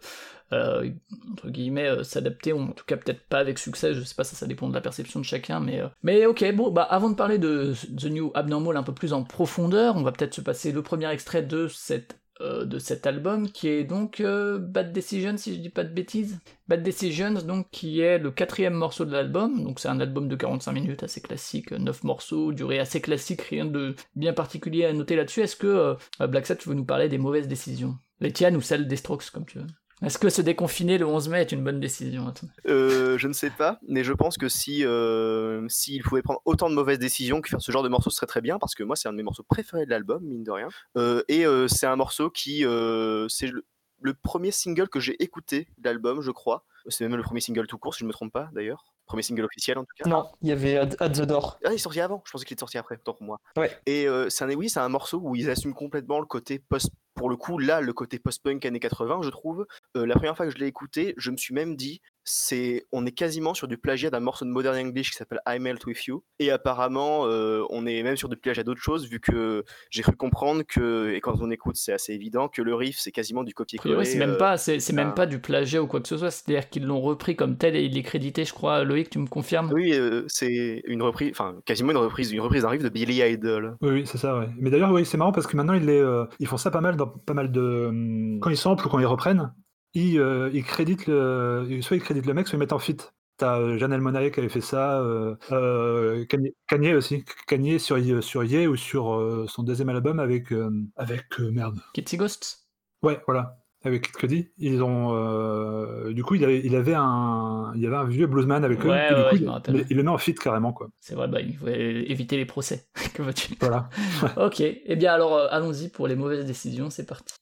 entre guillemets euh, s'adapter, ou en tout cas peut-être pas avec succès, je sais pas, ça, ça dépend de la perception de chacun, mais, euh, mais ok, bon, bah avant de parler de The New Abnormal un peu plus en profondeur, on va peut-être se passer le premier extrait de cette de cet album qui est donc Bad Decisions si je dis pas de bêtises. Bad Decisions donc qui est le quatrième morceau de l'album, donc c'est un album de 45 minutes assez classique, 9 morceaux, durée assez classique, rien de bien particulier à noter là-dessus. Est-ce que Black Sabbath tu veux nous parler des mauvaises décisions? Les tiennes ou celles des Strokes comme tu veux est-ce que se déconfiner le 11 mai est une bonne décision euh, Je ne sais pas, mais je pense que si euh, s'il pouvait prendre autant de mauvaises décisions que faire ce genre de morceau, ce serait très bien, parce que moi c'est un de mes morceaux préférés de l'album, mine de rien. Euh, et c'est un morceau qui c'est le, le, premier single que j'ai écouté de l'album, je crois. C'est même le premier single tout court, si je ne me trompe pas d'ailleurs. Premier single officiel en tout cas. Non, il y avait At, the Door. Ah, il est sorti avant. Je pensais qu'il était sorti après, tant pour moi. Ouais. Et c'est un, oui, c'est un morceau où ils assument complètement le côté post pour le coup, là, le côté post-punk années 80, je trouve, euh, la première fois que je l'ai écouté, je me suis même dit, c'est, on est quasiment sur du plagiat d'un morceau de Modern English qui s'appelle I Melt With You. Et apparemment, euh, on est même sur du plagiat d'autres choses, vu que j'ai cru comprendre que, et quand on écoute, c'est assez évident, que le riff, c'est quasiment du copier-coller. c'est même, euh, pas, c'est, même pas du plagiat ou quoi que ce soit, c'est-à-dire qu'ils l'ont repris comme tel et il est crédité, je crois. Loïc, tu me confirmes? Oui, c'est une reprise, enfin, quasiment une reprise, une reprise d'un riff de Billy Idol. Oui, oui, c'est ça, ouais. Mais d'ailleurs, oui, c'est marrant parce que maintenant, ils, ils font ça pas mal dans pas mal de. Hum, quand ils samplent ou quand ils reprennent, ils, euh, ils créditent le. Soit ils créditent le mec, soit ils mettent en fit. T'as euh, Janelle Monae qui avait fait ça, euh, euh Kanye, aussi, Kanye sur, sur Ye ou sur son deuxième album avec. avec merde. Kitty Ghosts? Ouais, voilà avec Cudi, ils ont du coup il avait, il avait un il y avait un vieux bluesman avec eux, et du coup, il, il, le met en fit carrément quoi. C'est vrai, bah, il faut éviter les procès. que tu Voilà. ok, et eh bien alors allons-y pour les mauvaises décisions, c'est parti.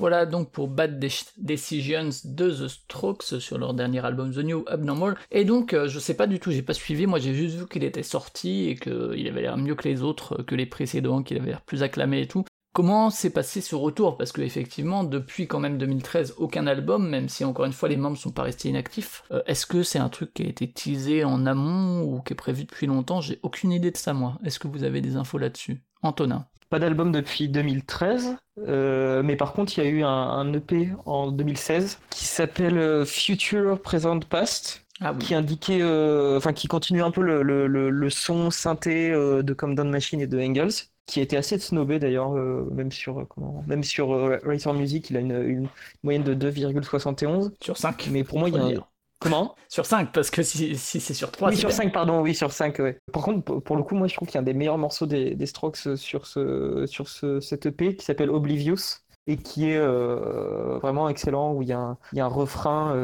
Voilà donc pour Bad Decisions de The Strokes sur leur dernier album The New Abnormal. Et donc, euh, je sais pas du tout, j'ai pas suivi, moi j'ai juste vu qu'il était sorti et qu'il avait l'air mieux que les autres, que les précédents, qu'il avait l'air plus acclamé et tout. Comment s'est passé ce retour? Parce que effectivement, depuis quand même 2013, aucun album, même si encore une fois les membres sont pas restés inactifs. Euh, est-ce que c'est un truc qui a été teasé en amont ou qui est prévu depuis longtemps? J'ai aucune idée de ça moi. Est-ce que vous avez des infos là-dessus? Antonin Pas d'album depuis 2013, euh, mais par contre il y a eu un, EP en 2016 qui s'appelle euh, Future Present Past. Ah qui indiquait, enfin qui continue un peu le, le son synthé de Come Down Machine et de Engels qui été assez snobé d'ailleurs, euh, même sur, euh, comment, même sur euh, Racer Music, il a une, moyenne de 2,71. Sur 5. Mais pour moi, il y a un... Comment Sur 5, parce que si, si c'est sur 3. Oui, sur 5, pardon, oui, sur 5. Ouais. Par contre, pour le coup, moi, je trouve qu'il y a un des meilleurs morceaux des, des Strokes sur, ce, sur ce, cette EP qui s'appelle Oblivious et qui est vraiment excellent, où il y a un, il y a un refrain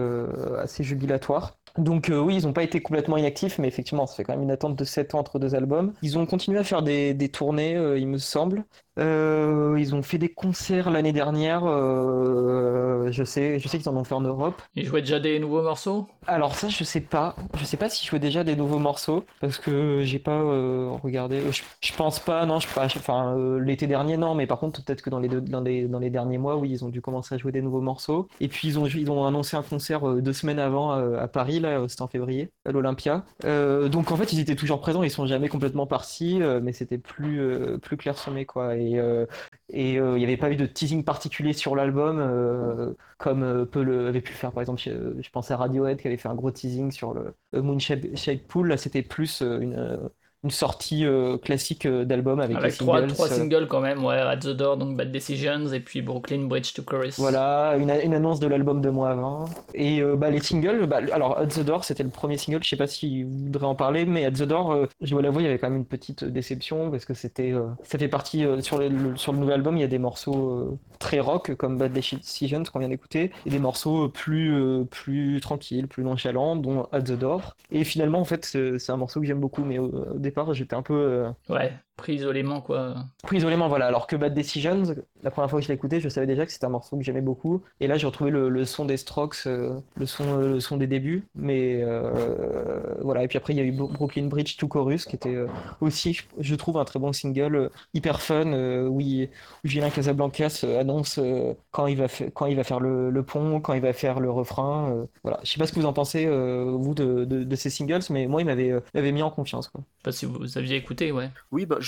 assez jubilatoire. Donc euh, oui, ils n'ont pas été complètement inactifs, mais effectivement, ça fait quand même une attente de 7 ans entre deux albums. Ils ont continué à faire des, des tournées, euh, il me semble. Euh, ils ont fait des concerts l'année dernière. Euh, je sais, je sais qu'ils en ont fait en Europe. Ils jouaient déjà des nouveaux morceaux? Alors ça, je sais pas. Je sais pas s'ils jouaient déjà des nouveaux morceaux parce que j'ai pas euh, regardé. Je, pense pas. Non, je pas. Enfin, l'été dernier, non. Mais par contre, peut-être que dans les, deux, dans, les, dans les derniers mois, oui, ils ont dû commencer à jouer des nouveaux morceaux. Et puis ils ont, ils ont annoncé un concert deux semaines avant à Paris. Là, c'était en février, à l'Olympia. donc en fait, ils étaient toujours présents. Ils sont jamais complètement partis, mais c'était plus plus clairsemé quoi. Et euh, et euh, il n'y avait pas eu de teasing particulier sur l'album euh, comme peut le avait pu faire par exemple je, pense à Radiohead qui avait fait un gros teasing sur le Moonshade Pool. Là c'était plus une une sortie euh, classique euh, d'album avec, avec trois, trois, singles quand même, ouais, At the Door, donc Bad Decisions, et puis Brooklyn Bridge to Chorus. Voilà, une, une annonce de l'album de mois avant. Et euh, bah, les singles, bah, alors At the Door, c'était le premier single, je sais pas si vous voudrez en parler, mais At the Door, je dois l'avouer, il y avait quand même une petite déception parce que c'était, ça fait partie sur, le, sur le nouvel album, il y a des morceaux très rock comme Bad Decisions qu'on vient d'écouter, et des morceaux plus, plus tranquilles, plus nonchalants, dont At the Door. Et finalement, en fait, c'est un morceau que j'aime beaucoup, mais au départ, j'étais un peu. Euh, pris isolément, quoi. Pris isolément, voilà. Alors que Bad Decisions, la première fois que je l'ai écouté, je savais déjà que c'était un morceau que j'aimais beaucoup. Et là, j'ai retrouvé le, son des Strokes, euh, le, son, euh, le son des débuts. Mais voilà. Et puis après, il y a eu Brooklyn Bridge to Chorus, qui était aussi, je trouve, un très bon single, hyper fun, où, il, Julien Casablancas annonce quand, il va quand il va faire le, pont, quand il va faire le refrain. voilà. Je sais pas ce que vous en pensez, vous, de, de, ces singles, mais moi, il m'avait mis en confiance. Quoi si vous aviez écouté, ouais. Oui, bah,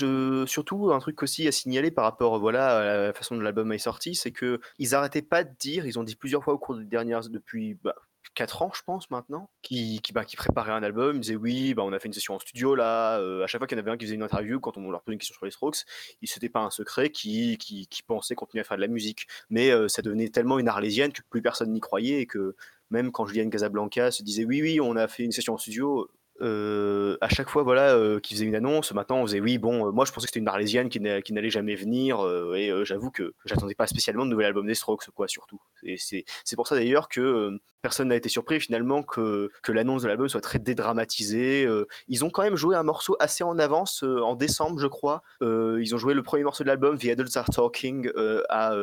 surtout un truc aussi à signaler par rapport voilà, à la façon dont l'album est sorti, c'est que ils arrêtaient pas de dire, ils ont dit plusieurs fois au cours des dernières, depuis bah, 4 ans, je pense, maintenant, qui, qui, bah, qui un album. Ils disaient oui, bah, on a fait une session en studio là. Euh, à chaque fois qu'il y en avait un qui faisait une interview, quand on leur posait une question sur les Strokes, c'était pas un secret qui, qui, pensait continuer à faire de la musique. Mais euh, ça devenait tellement une arlésienne que plus personne n'y croyait et que même quand Julian Casablanca se disait oui, oui, on a fait une session en studio, euh, à chaque fois voilà euh, qui faisait une annonce maintenant on faisait oui bon euh, moi je pensais que c'était une arlésienne qui n'allait jamais venir et j'avoue que j'attendais pas spécialement de nouvel album des Strokes quoi surtout. Et c'est pour ça d'ailleurs que personne n'a été surpris finalement que, que l'annonce de l'album soit très dédramatisée ils ont quand même joué un morceau assez en avance en décembre je crois. Ils ont joué le premier morceau de l'album The Adults Are Talking à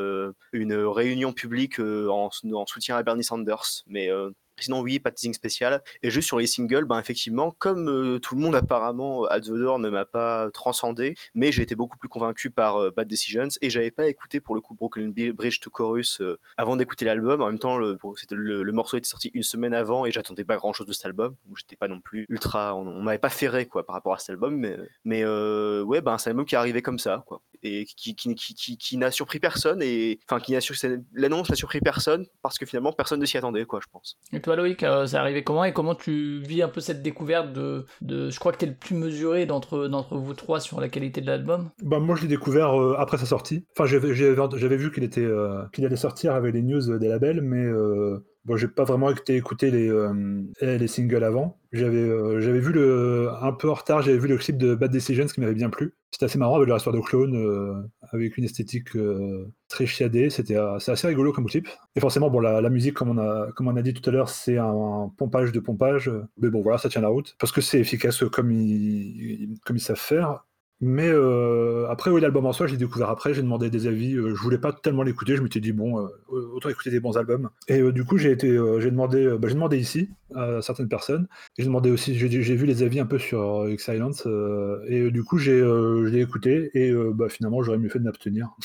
une réunion publique en, en, soutien à Bernie Sanders. Mais Sinon, oui, pas de teasing spécial. Et juste sur les singles, ben, effectivement, comme euh, tout le monde apparemment, At ne m'a pas transcendé, mais j'ai été beaucoup plus convaincu par euh, Bad Decisions et j'avais pas écouté pour le coup Brooklyn Bridge to Chorus euh, avant d'écouter l'album. En même temps, le, morceau était sorti une semaine avant et j'attendais pas grand chose de cet album. J'étais pas non plus ultra. On, m'avait pas ferré quoi par rapport à cet album, mais, mais ouais, ben, c'est un album qui est arrivé comme ça, quoi. Et qui, qui, qui, qui, n'a surpris personne enfin l'annonce n'a surpris personne parce que finalement personne ne s'y attendait quoi je pense toi Loïc, euh, ça arrivé comment et comment tu vis un peu cette découverte de, de je crois que tu es le plus mesuré d'entre d'entre vous trois sur la qualité de l'album? Bah moi je l'ai découvert euh, après sa sortie. Enfin j'avais j'avais vu qu'il était euh, qu'il allait sortir avec les news des labels mais Bon, j'ai pas vraiment été écouter les, les singles avant. J'avais j'avais vu le un peu en retard, j'avais vu le clip de Bad Decisions qui m'avait bien plu. C'était assez marrant avec la histoire de clone, avec une esthétique très chiadée. C'était c'est assez rigolo comme clip. Et forcément, bon, la, musique, comme on a comme on a dit tout à l'heure, c'est un, pompage de pompage. Mais bon, voilà, ça tient la route parce que c'est efficace comme comme ils savent faire. Mais euh, après, oui, l'album en soi, j'ai découvert après, j'ai demandé des avis. euh, je voulais pas tellement l'écouter, je m'étais dit, bon, euh, autant écouter des bons albums. Et euh, du coup, j'ai été, j'ai demandé, bah, j'ai demandé ici à certaines personnes. J'ai demandé aussi, j'ai vu les avis un peu sur X-Silence. et du coup, j'ai je l'ai écouté. Et bah, finalement, j'aurais mieux fait de m'abstenir.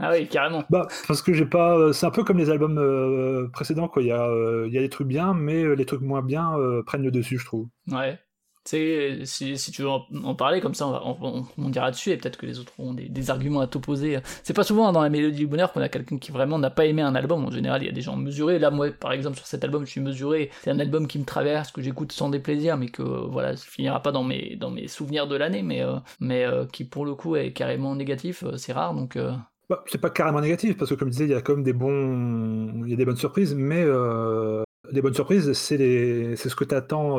Ah oui, carrément. Bah, parce que j'ai pas. C'est un peu comme les albums précédents, quoi. Il y, a, il y a des trucs bien, mais les trucs moins bien prennent le dessus, je trouve. Ouais. Tu sais, si, tu veux en, parler comme ça, on, va- dira dessus et peut-être que les autres auront des, arguments à t'opposer. C'est pas souvent hein, dans la mélodie du bonheur qu'on a quelqu'un qui vraiment n'a pas aimé un album. En général, il y a des gens mesurés. Là, moi, par exemple, sur cet album, je suis mesuré. C'est un album qui me traverse, que j'écoute sans déplaisir, mais que euh, voilà, ça finira pas dans mes, dans mes souvenirs de l'année, mais, euh, mais euh, qui pour le coup est carrément négatif. C'est rare, donc. Bah, c'est pas carrément négatif, parce que comme je disais, il y a quand même des bons. Il y a des bonnes surprises, mais les bonnes surprises, c'est les... ce que tu attends.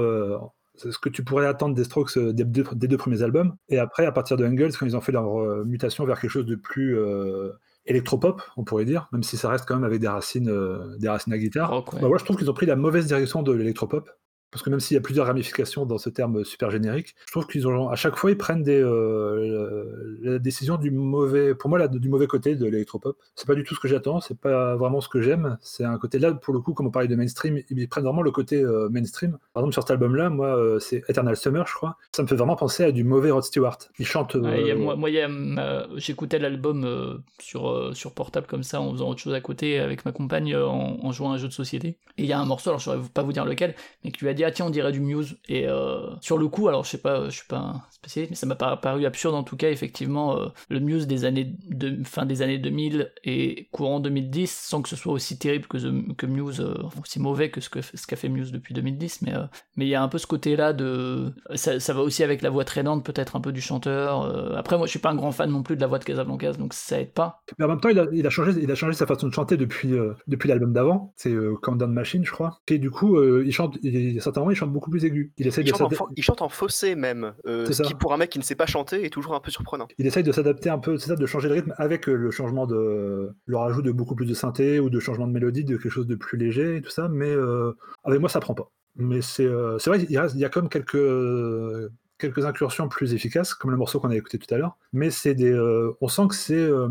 C'est ce que tu pourrais attendre des Strokes euh, des deux, des deux premiers albums. Et après, à partir de Engels, quand ils ont fait leur euh, mutation vers quelque chose de plus euh, électropop, on pourrait dire, même si ça reste quand même avec des racines, euh, des racines à guitare. rock, ouais. Bah, moi, je trouve qu'ils ont pris la mauvaise direction de l'électropop. Parce que même s'il y a plusieurs ramifications dans ce terme super générique, je trouve qu'ils ont à chaque fois ils prennent des, euh, la décision du mauvais, pour moi la- du mauvais côté de l'électropop. C'est pas du tout ce que j'attends, c'est pas vraiment ce que j'aime. C'est un côté là pour le coup, comme on parlait de mainstream, ils prennent vraiment le côté euh, mainstream. Par exemple sur cet album-là, moi euh, c'est Eternal Summer, je crois. Ça me fait vraiment penser à du mauvais Rod Stewart. Il chante. Ouais, a- moi, j'écoutais l'album sur, sur portable comme ça en faisant autre chose à côté avec ma compagne en, en jouant à un jeu de société. Et il y a un morceau, alors je saurais pas vous dire lequel, mais qui lui a dit ah tiens on dirait du Muse. Et euh, sur le coup, alors je sais pas, je suis pas un spécialiste, mais ça m'a par- paru absurde en tout cas effectivement euh, le Muse des années de fin des années 2000 et courant 2010 sans que ce soit aussi terrible que, que Muse, euh, aussi mauvais que ce que ce qu'a fait Muse depuis 2010, mais mais il y a un peu ce côté-là de. Ça, ça va aussi avec la voix traînante, peut-être un peu du chanteur. Après, moi, je suis pas un grand fan non plus de la voix de Casablancas, donc ça aide pas. Mais en même temps, il a, changé, il a changé sa façon de chanter depuis, depuis l'album d'avant. C'est Countdown Machine, je crois. Et du coup, il chante, il, certainement, il chante beaucoup plus aigu. Il essaye Il de chante, en il chante en fossé même, euh, ce qui pour un mec qui ne sait pas chanter est toujours un peu surprenant. il essaye de s'adapter un peu, c'est ça, de changer le rythme avec euh, le changement de, le rajout de beaucoup plus de synthé ou de changement de mélodie, de quelque chose de plus léger et tout ça. Mais euh, avec moi, ça prend pas. Mais c'est, euh, vrai, il, reste, il y a comme quelques, quelques incursions plus efficaces, comme le morceau qu'on a écouté tout à l'heure. Mais c'est des, euh, on sent que c'est euh,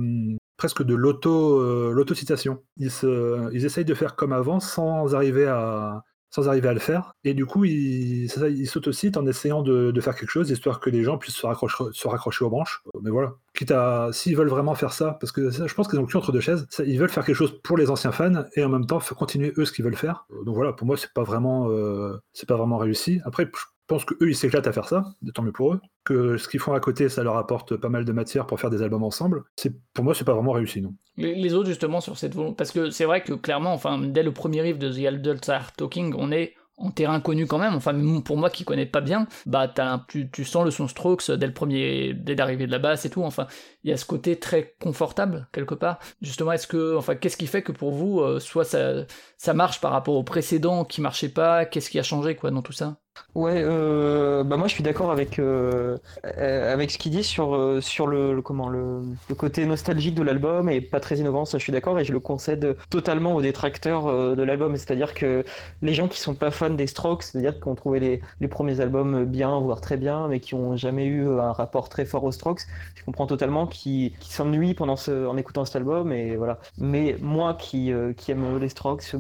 presque de l'auto, euh, l'auto-citation. Ils, se, ils essayent de faire comme avant sans arriver à sans arriver à le faire. Et du coup, c'est ça, s'autocitent en essayant de, faire quelque chose, histoire que les gens puissent se raccrocher, se raccrocher aux branches. Mais voilà. Quitte à, s'ils veulent vraiment faire ça, parce que je pense qu'ils ont le entre deux chaises, ils veulent faire quelque chose pour les anciens fans et en même temps continuer eux ce qu'ils veulent faire. Donc voilà, pour moi, c'est pas vraiment, euh, c'est pas vraiment réussi. Après, pense que eux, ils s'éclatent à faire ça, tant mieux pour eux. Que ce qu'ils font à côté, ça leur apporte pas mal de matière pour faire des albums ensemble. C'est, pour moi, c'est pas vraiment réussi, non. Les, autres, justement, sur cette volonté. Parce que c'est vrai que clairement, enfin, dès le premier riff de The Adults Are Talking, on est en terrain connu quand même, enfin pour moi qui connais pas bien, bah tu, sens le son Strokes dès le premier, dès l'arrivée de la basse et tout, enfin il y a ce côté très confortable quelque part. Justement, est-ce que, enfin qu'est-ce qui fait que pour vous, euh, soit ça, ça marche par rapport au précédent qui marchait pas, qu'est-ce qui a changé quoi dans tout ça? Ouais, euh, bah moi je suis d'accord avec euh, avec ce qu'il dit sur euh, sur le, comment le, le côté nostalgique de l'album et pas très innovant, ça je suis d'accord et je le concède totalement aux détracteurs euh, de l'album, c'est-à-dire que les gens qui sont pas fans des Strokes, c'est-à-dire qui ont trouvé les, les premiers albums bien voire très bien, mais qui ont jamais eu un rapport très fort aux Strokes, je comprends totalement qui qui s'ennuient pendant ce en écoutant cet album et voilà. Mais moi qui euh, qui aime les Strokes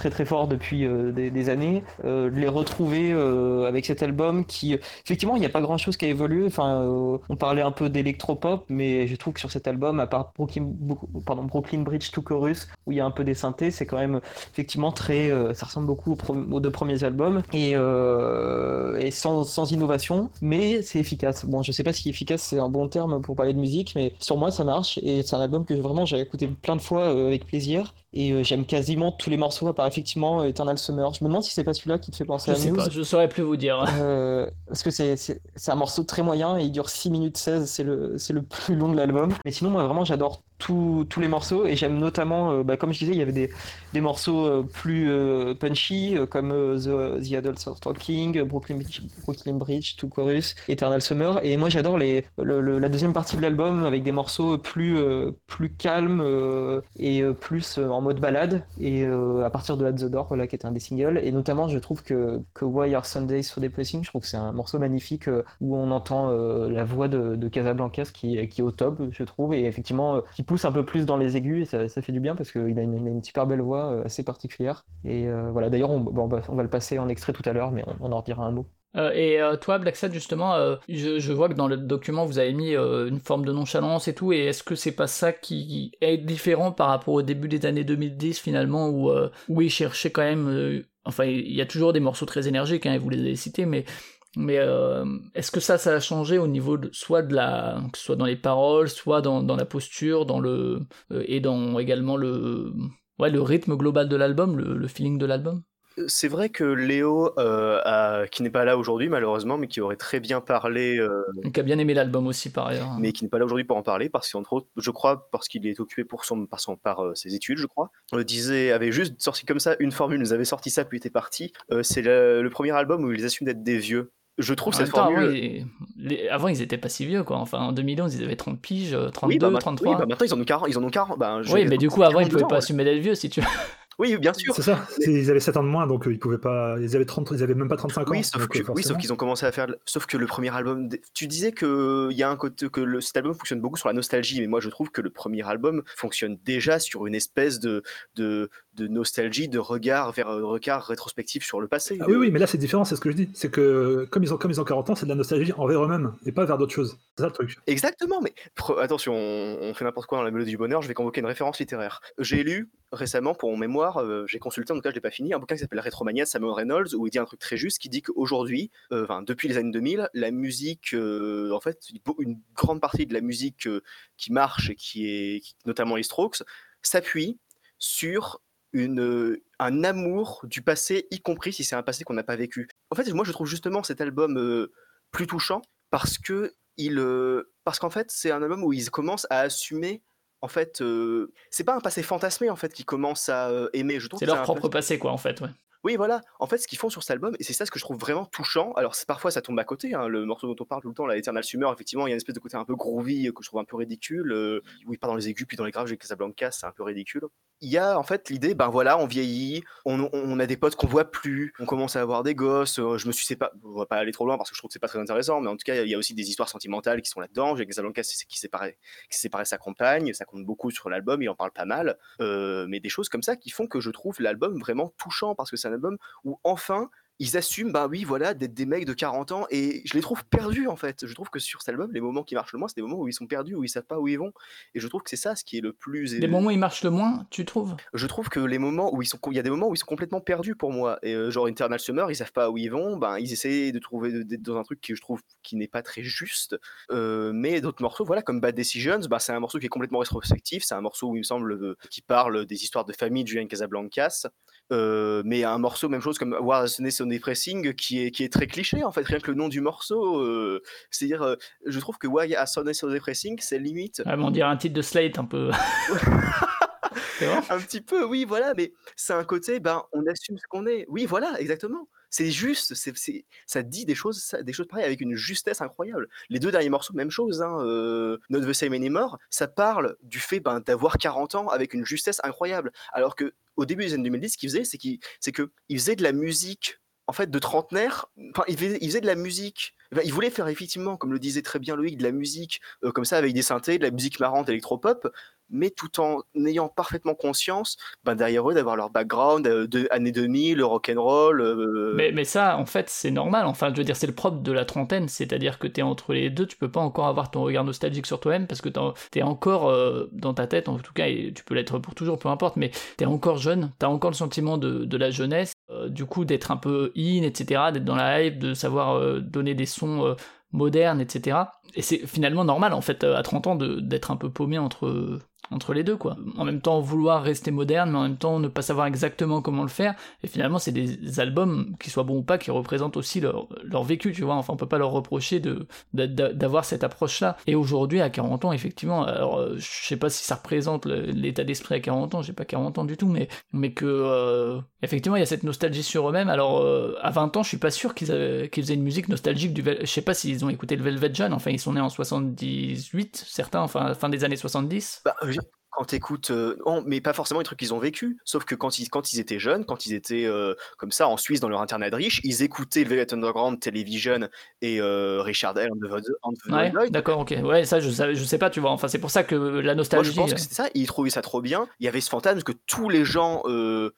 très très fort depuis euh, des, années, euh, les retrouver euh, avec cet album qui, effectivement, il n'y a pas grand chose qui a évolué. Enfin, on parlait un peu d'électropop, mais je trouve que sur cet album, à part Brooklyn, Bridge to Chorus, où il y a un peu des synthés, c'est quand même effectivement très, ça ressemble beaucoup aux, deux premiers albums et, sans, innovation, mais c'est efficace. Bon, je sais pas si efficace c'est un bon terme pour parler de musique, mais sur moi ça marche et c'est un album que vraiment j'ai écouté plein de fois avec plaisir. Et euh, j'aime quasiment tous les morceaux, à part effectivement euh, Eternal Summer. Je me demande si c'est pas celui-là qui te fait penser Je à sais Muse. pas, je saurais plus vous dire. Euh, parce que c'est c'est- c'est un morceau très moyen et il dure 6 minutes 16, c'est le, c'est le plus long de l'album. Mais sinon, moi vraiment j'adore tous les morceaux et j'aime notamment, bah, comme je disais, il y avait des, des morceaux plus punchy comme The, The Adults Are Talking, Brooklyn Bridge, Brooklyn To Chorus, Eternal Summer. Et moi j'adore la deuxième partie de l'album avec des morceaux plus, plus calmes et plus en mode balade. Et à partir de At the Door, voilà, qui est un des singles. Et notamment, je trouve que, que Why Are Sundays So Depressing, je trouve que c'est un morceau magnifique où on entend la voix de, de Casablancas qui, qui est au top, je trouve, et effectivement qui un peu plus dans les aigus, et ça, fait du bien parce qu'il a, a une, super belle voix assez particulière. Et voilà, d'ailleurs, on, va, le passer en extrait tout à l'heure, mais on, en dira un mot. Euh, et euh, toi, Black Sad, justement, euh, je, vois que dans le document, vous avez mis une forme de nonchalance et tout, et est-ce que c'est pas ça qui est différent par rapport au début des années 2010, finalement, où, où ils cherchaient quand même... enfin, il y a toujours des morceaux très énergiques, hein, vous les avez cités, mais mais est-ce que ça, ça a changé au niveau de, soit de la, que ce soit dans les paroles, soit dans, dans la posture, dans le et dans également le, ouais, le rythme global de l'album, le, le feeling de l'album? C'est vrai que Léo, euh, qui n'est pas là aujourd'hui malheureusement, mais qui aurait très bien parlé. Euh, qui a bien aimé l'album aussi par ailleurs. Mais qui n'est pas là aujourd'hui pour en parler, parce qu'entre autres, je crois, parce qu'il est occupé pour son, par, son, par euh, ses études, je crois, disait, avait juste sorti comme ça une formule, nous avait sorti ça, puis était parti. c'est le, premier album où ils assument d'être des vieux. Je trouve cette formule. Avant, ils étaient pas si vieux, quoi. Enfin, en 2011, ils avaient 30 piges, 32, 33. Oui, bah maintenant, ils en ont 40. Ils en ont 40 bah, oui, mais du coup, avant, ils pouvaient pas assumer d'être vieux, si tu veux. Oui, bien sûr. C'est ça. Ils avaient 7 ans de moins, donc euh, ils pouvaient pas. Ils avaient 30, ils avaient même pas 35 oui, ans. Sauf que, oui, sauf qu'ils ont commencé à faire. Sauf que le premier album. Tu disais que il y a un côté que le... cet album fonctionne beaucoup sur la nostalgie, mais moi je trouve que le premier album fonctionne déjà sur une espèce de de, de nostalgie, de regard vers un regard rétrospectif sur le passé. Ah oui, oui, mais là c'est différent. C'est ce que je dis. C'est que comme ils ont comme ils ont 40 ans, c'est de la nostalgie envers eux-mêmes et pas vers d'autres choses. C'est ça le truc. Exactement. Mais attention, on, fait n'importe quoi dans la mélodie du bonheur. Je vais convoquer une référence littéraire. J'ai lu récemment pour mon mémoire, euh, j'ai consulté en tout cas je l'ai pas fini, un bouquin qui s'appelle Rétromania de Samuel Reynolds où il dit un truc très juste qui dit qu'aujourd'hui, euh, depuis les années 2000, la musique, euh, en fait, une grande partie de la musique qui marche et qui est notamment les Strokes s'appuie sur une, un amour du passé, y compris si c'est un passé qu'on n'a pas vécu. En fait, moi je trouve justement cet album plus touchant parce que il, parce qu'en fait c'est un album où ils commencent à assumer en fait, c'est pas un passé fantasmé en fait qui commence à aimer. Je trouve c'est leur propre passé quoi en fait. Ouais. Oui, voilà. En fait, ce qu'ils font sur cet album, et c'est ça ce que je trouve vraiment touchant. Alors, parfois, ça tombe à côté. Hein, le morceau dont on parle tout le temps, la Eternal Summer, effectivement, il y a une espèce de côté un peu groovy que je trouve un peu ridicule. Euh, oui, pas dans les aigus, puis dans les graves, j'ai Casablanca, c'est un peu ridicule. Il y a en fait l'idée, ben voilà, on vieillit, on, a des potes qu'on voit plus, on commence à avoir des gosses. Euh, je me suis pas, on va pas aller trop loin parce que je trouve que c'est pas très intéressant, mais en tout cas, il y a aussi des histoires sentimentales qui sont là-dedans. J'ai Casablanca qui séparait, qui séparait sa compagne, ça compte beaucoup sur l'album, il en parle pas mal, euh, mais des choses comme ça qui font que je trouve l'album vraiment touchant parce que c'est un album où enfin ils assument, bah oui, voilà, d'être des mecs de 40 ans, et je les trouve perdus en fait. Je trouve que sur cet album, les moments qui marchent le moins, c'est des moments où ils sont perdus, où ils savent pas où ils vont, et je trouve que c'est ça ce qui est le plus. Les moments où ils marchent le moins, tu trouves? Je trouve que les moments où ils sont, il y a des moments où ils sont complètement perdus pour moi. Et euh, genre Internal Summer, ils savent pas où ils vont, ben ils essaient de trouver d'être dans un truc qui je trouve qui n'est pas très juste. Euh, mais d'autres morceaux, voilà, comme Bad Decisions, bah, c'est un morceau qui est complètement rétrospectif, c'est un morceau où il me semble euh, qui parle des histoires de famille de Julian Casablancas. Euh, mais un morceau, même chose comme War on Depressing, qui est, qui est très cliché en fait, rien que le nom du morceau. Euh, C'est-à-dire, euh, je trouve que Why a so Depressing, c'est limite. Ah, on dirait un titre de Slate un peu. un petit peu, oui, voilà, mais c'est un côté, ben, on assume ce qu'on est. Oui, voilà, exactement. C'est juste, c'est, ça dit des choses, des choses pareilles avec une justesse incroyable. Les deux derniers morceaux, même chose, hein, euh, Not the Same Anymore, ça parle du fait ben, d'avoir 40 ans avec une justesse incroyable. Alors que au début des années 2010, ce qu'il faisait, c'est qu'il c'est que il faisait de la musique en fait de trentenaire. Enfin, il de la musique. il voulait faire effectivement, comme le disait très bien Loïc, de la musique euh, comme ça avec des synthés, de la musique marrante électropop, mais tout en ayant parfaitement conscience ben, derrière eux d'avoir leur background euh, de années 2000, le rock'n'roll. Euh... Mais, mais ça, en fait, c'est normal. Enfin, je veux dire, c'est le propre de la trentaine, c'est-à-dire que tu es entre les deux, tu peux pas encore avoir ton regard nostalgique sur toi-même parce que tu es encore euh, dans ta tête, en tout cas, et tu peux l'être pour toujours, peu importe, mais tu es encore jeune, tu as encore le sentiment de la jeunesse, euh, du coup, d'être un peu in, etc., d'être dans la hype, de savoir donner des sons modernes, etc. et c'est finalement normal en fait à 30 ans d'être un peu paumé entre entre les deux quoi. En même temps vouloir rester moderne mais en même temps ne pas savoir exactement comment le faire. Et finalement c'est des albums qui soient bons ou pas qui représentent aussi leur, leur vécu tu vois. Enfin on peut pas leur reprocher de d'avoir cette approche là et aujourd'hui à 40 ans effectivement alors euh, je sais pas si ça représente l'état d'esprit à 40 ans j'ai pas 40 ans du tout mais mais que euh, effectivement il y a cette nostalgie sur eux-mêmes. Alors euh, à 20 ans je suis pas sûr qu'ils qu'ils faisaient une musique nostalgique du je sais pas s'ils ont écouté le Velvet John enfin sont nés en 78 certains enfin fin des années 70 bah, quand t'écoutes, euh, mais pas forcément les trucs qu'ils ont vécu, sauf que quand ils, quand ils étaient jeunes, quand ils étaient euh, comme ça en Suisse dans leur internet riche, ils écoutaient le Velvet Underground Television et euh, Richard the, ouais, D'accord, ok. Ouais, ça je sais, je sais pas, tu vois. Enfin, c'est pour ça que la nostalgie. Moi, je pense que c'était ça. Ils trouvaient ça trop bien. Il y avait ce fantasme que tous les gens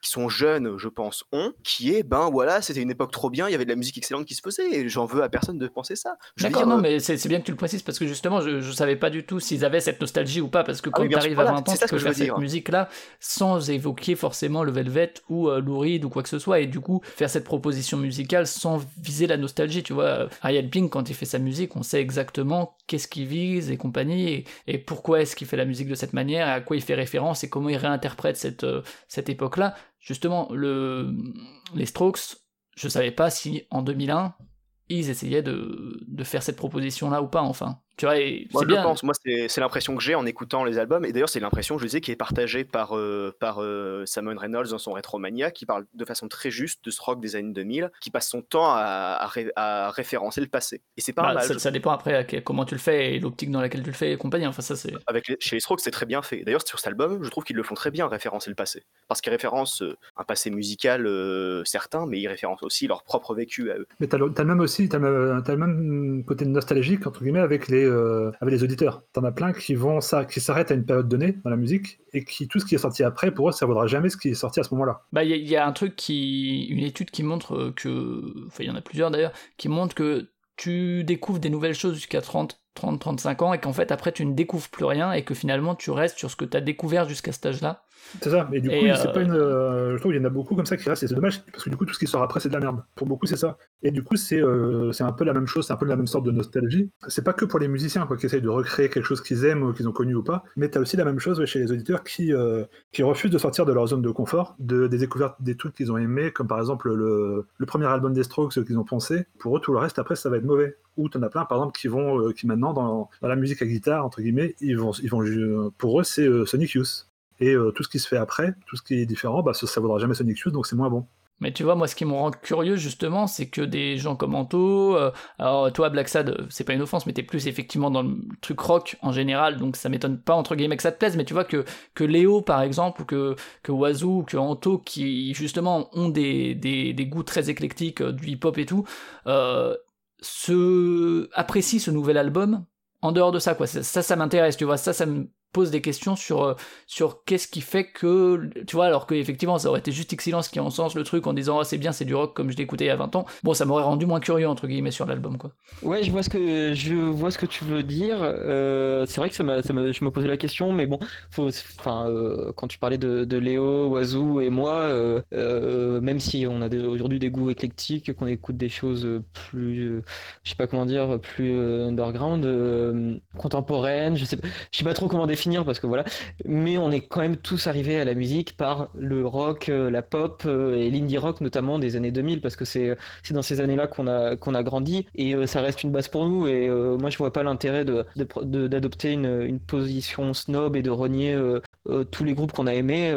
qui sont jeunes, je pense, ont, qui est, ben voilà, c'était une époque trop bien. Il y avait de la musique excellente qui se faisait. Et j'en veux à personne de penser ça. D'accord, non, mais c'est bien que tu le précises parce que justement, je, je savais pas du tout s'ils avaient cette nostalgie ou pas parce que ah quand tu arrives à 20 c'est ça que je veux dire musique-là sans évoquer forcément le Velvet ou euh, Lou Reed ou quoi que ce soit, et du coup faire cette proposition musicale sans viser la nostalgie, tu vois. Ariel Pink, quand il fait sa musique, on sait exactement qu'est-ce qu'il vise et compagnie, et, pourquoi est-ce qu'il fait la musique de cette manière, et à quoi il fait référence, et comment il réinterprète cette, euh, cette époque-là. Justement, le, les Strokes, je savais pas si en 2001, ils essayaient de, de faire cette proposition-là ou pas, enfin. Tu vois, moi, bien. pense, moi, c'est l'impression que j'ai en écoutant les albums, et d'ailleurs, c'est l'impression, je disais, qui est partagée par, euh, par euh, Simon Reynolds dans son Retromania, qui parle de façon très juste de ce rock des années 2000, qui passe son temps à, à, référencer le passé. Et c'est pas bah, mal. Ça, dépend après comment tu le fais et l'optique dans laquelle tu le fais et compagnie. Enfin, ça, c'est. Avec chez les Strokes, c'est très bien fait. D'ailleurs, sur cet album, je trouve qu'ils le font très bien, référencer le passé. Parce qu'ils référencent euh, un passé musical certain, mais ils référencent aussi leur propre vécu à eux. Mais t'as le, même aussi, t'as le, le, même côté nostalgique, entre guillemets, avec les, avec les auditeurs. T'en as plein qui vont qui s'arrêtent à une période donnée dans la musique et qui tout ce qui est sorti après pour eux ça vaudra jamais ce qui est sorti à ce moment-là. Bah il y, a un truc qui, une étude qui montre que, enfin il y en a plusieurs d'ailleurs, qui montre que tu découvres des nouvelles choses jusqu'à 30, 30, 35 ans et qu'en fait après tu ne découvres plus rien et que finalement tu restes sur ce que tu as découvert jusqu'à cet âge-là. C'est ça, et du coup, c'est euh, pas une, euh, je trouve qu'il y en a beaucoup comme ça qui restent, et c'est dommage, parce que du coup, tout ce qui sort après, c'est de la merde. Pour beaucoup, c'est ça. Et du coup, c'est euh, c'est un peu la même chose, c'est un peu la même sorte de nostalgie. C'est pas que pour les musiciens, quoi, qui essayent de recréer quelque chose qu'ils aiment ou qu'ils ont connu ou pas, mais t'as aussi la même chose chez les auditeurs qui, qui refusent de sortir de leur zone de confort, de, des découvertes des trucs qu'ils ont aimés, comme par exemple le, le premier album des Strokes qu'ils ont pensé. Pour eux, tout le reste, après, ça va être mauvais. Ou t'en as plein, par exemple, qui vont, qui maintenant, dans, dans, la musique à guitare, entre guillemets, ils vont, ils vont, pour eux, c'est Sonic Youth. Et euh, tout ce qui se fait après, tout ce qui est différent, bah, ça, ne vaudra jamais Sonic Youth, donc c'est moins bon. Mais tu vois, moi, ce qui me rend curieux, justement, c'est que des gens comme Anto, euh, alors toi, Black Sad, euh, c'est pas une offense, mais t'es plus effectivement dans le truc rock en général, donc ça m'étonne pas, entre guillemets, que ça te plaise, mais tu vois que, que Léo, par exemple, ou que, que Wazoo, ou que Anto, qui, justement, ont des, des, des goûts très éclectiques, du hip-hop et tout, se... apprécient ce nouvel album, en dehors de ça, quoi. Ça, ça, ça m'intéresse, tu vois, ça, ça me pose des questions sur, euh, sur qu'est-ce qui fait que, tu vois, alors qu'effectivement, ça aurait été juste Excellence qui sens le truc en disant, oh, c'est bien, c'est du rock comme je écouté il y a 20 ans. Bon, ça m'aurait rendu moins curieux, entre guillemets, sur l'album, quoi. Ouais, je vois ce que, je vois ce que tu veux dire. Euh, c'est vrai que ça m'a, je me posais la question, mais bon, faut, enfin, euh, quand tu parlais de, de Léo, Oazou et moi, même si on a aujourd'hui des goûts éclectiques, qu'on écoute des choses plus, je sais pas comment dire, plus underground, contemporaines, je sais pas, je sais pas trop comment définir parce que voilà. Mais on est quand même tous arrivés à la musique par le rock, euh, la pop euh, et l'indie rock notamment des années 2000 parce que c'est c'est dans ces années-là qu'on a qu'on a grandi. Et euh, ça reste une base pour nous. Et moi je vois pas l'intérêt de d'adopter une, une position snob et de renier tous les groupes qu'on a aimés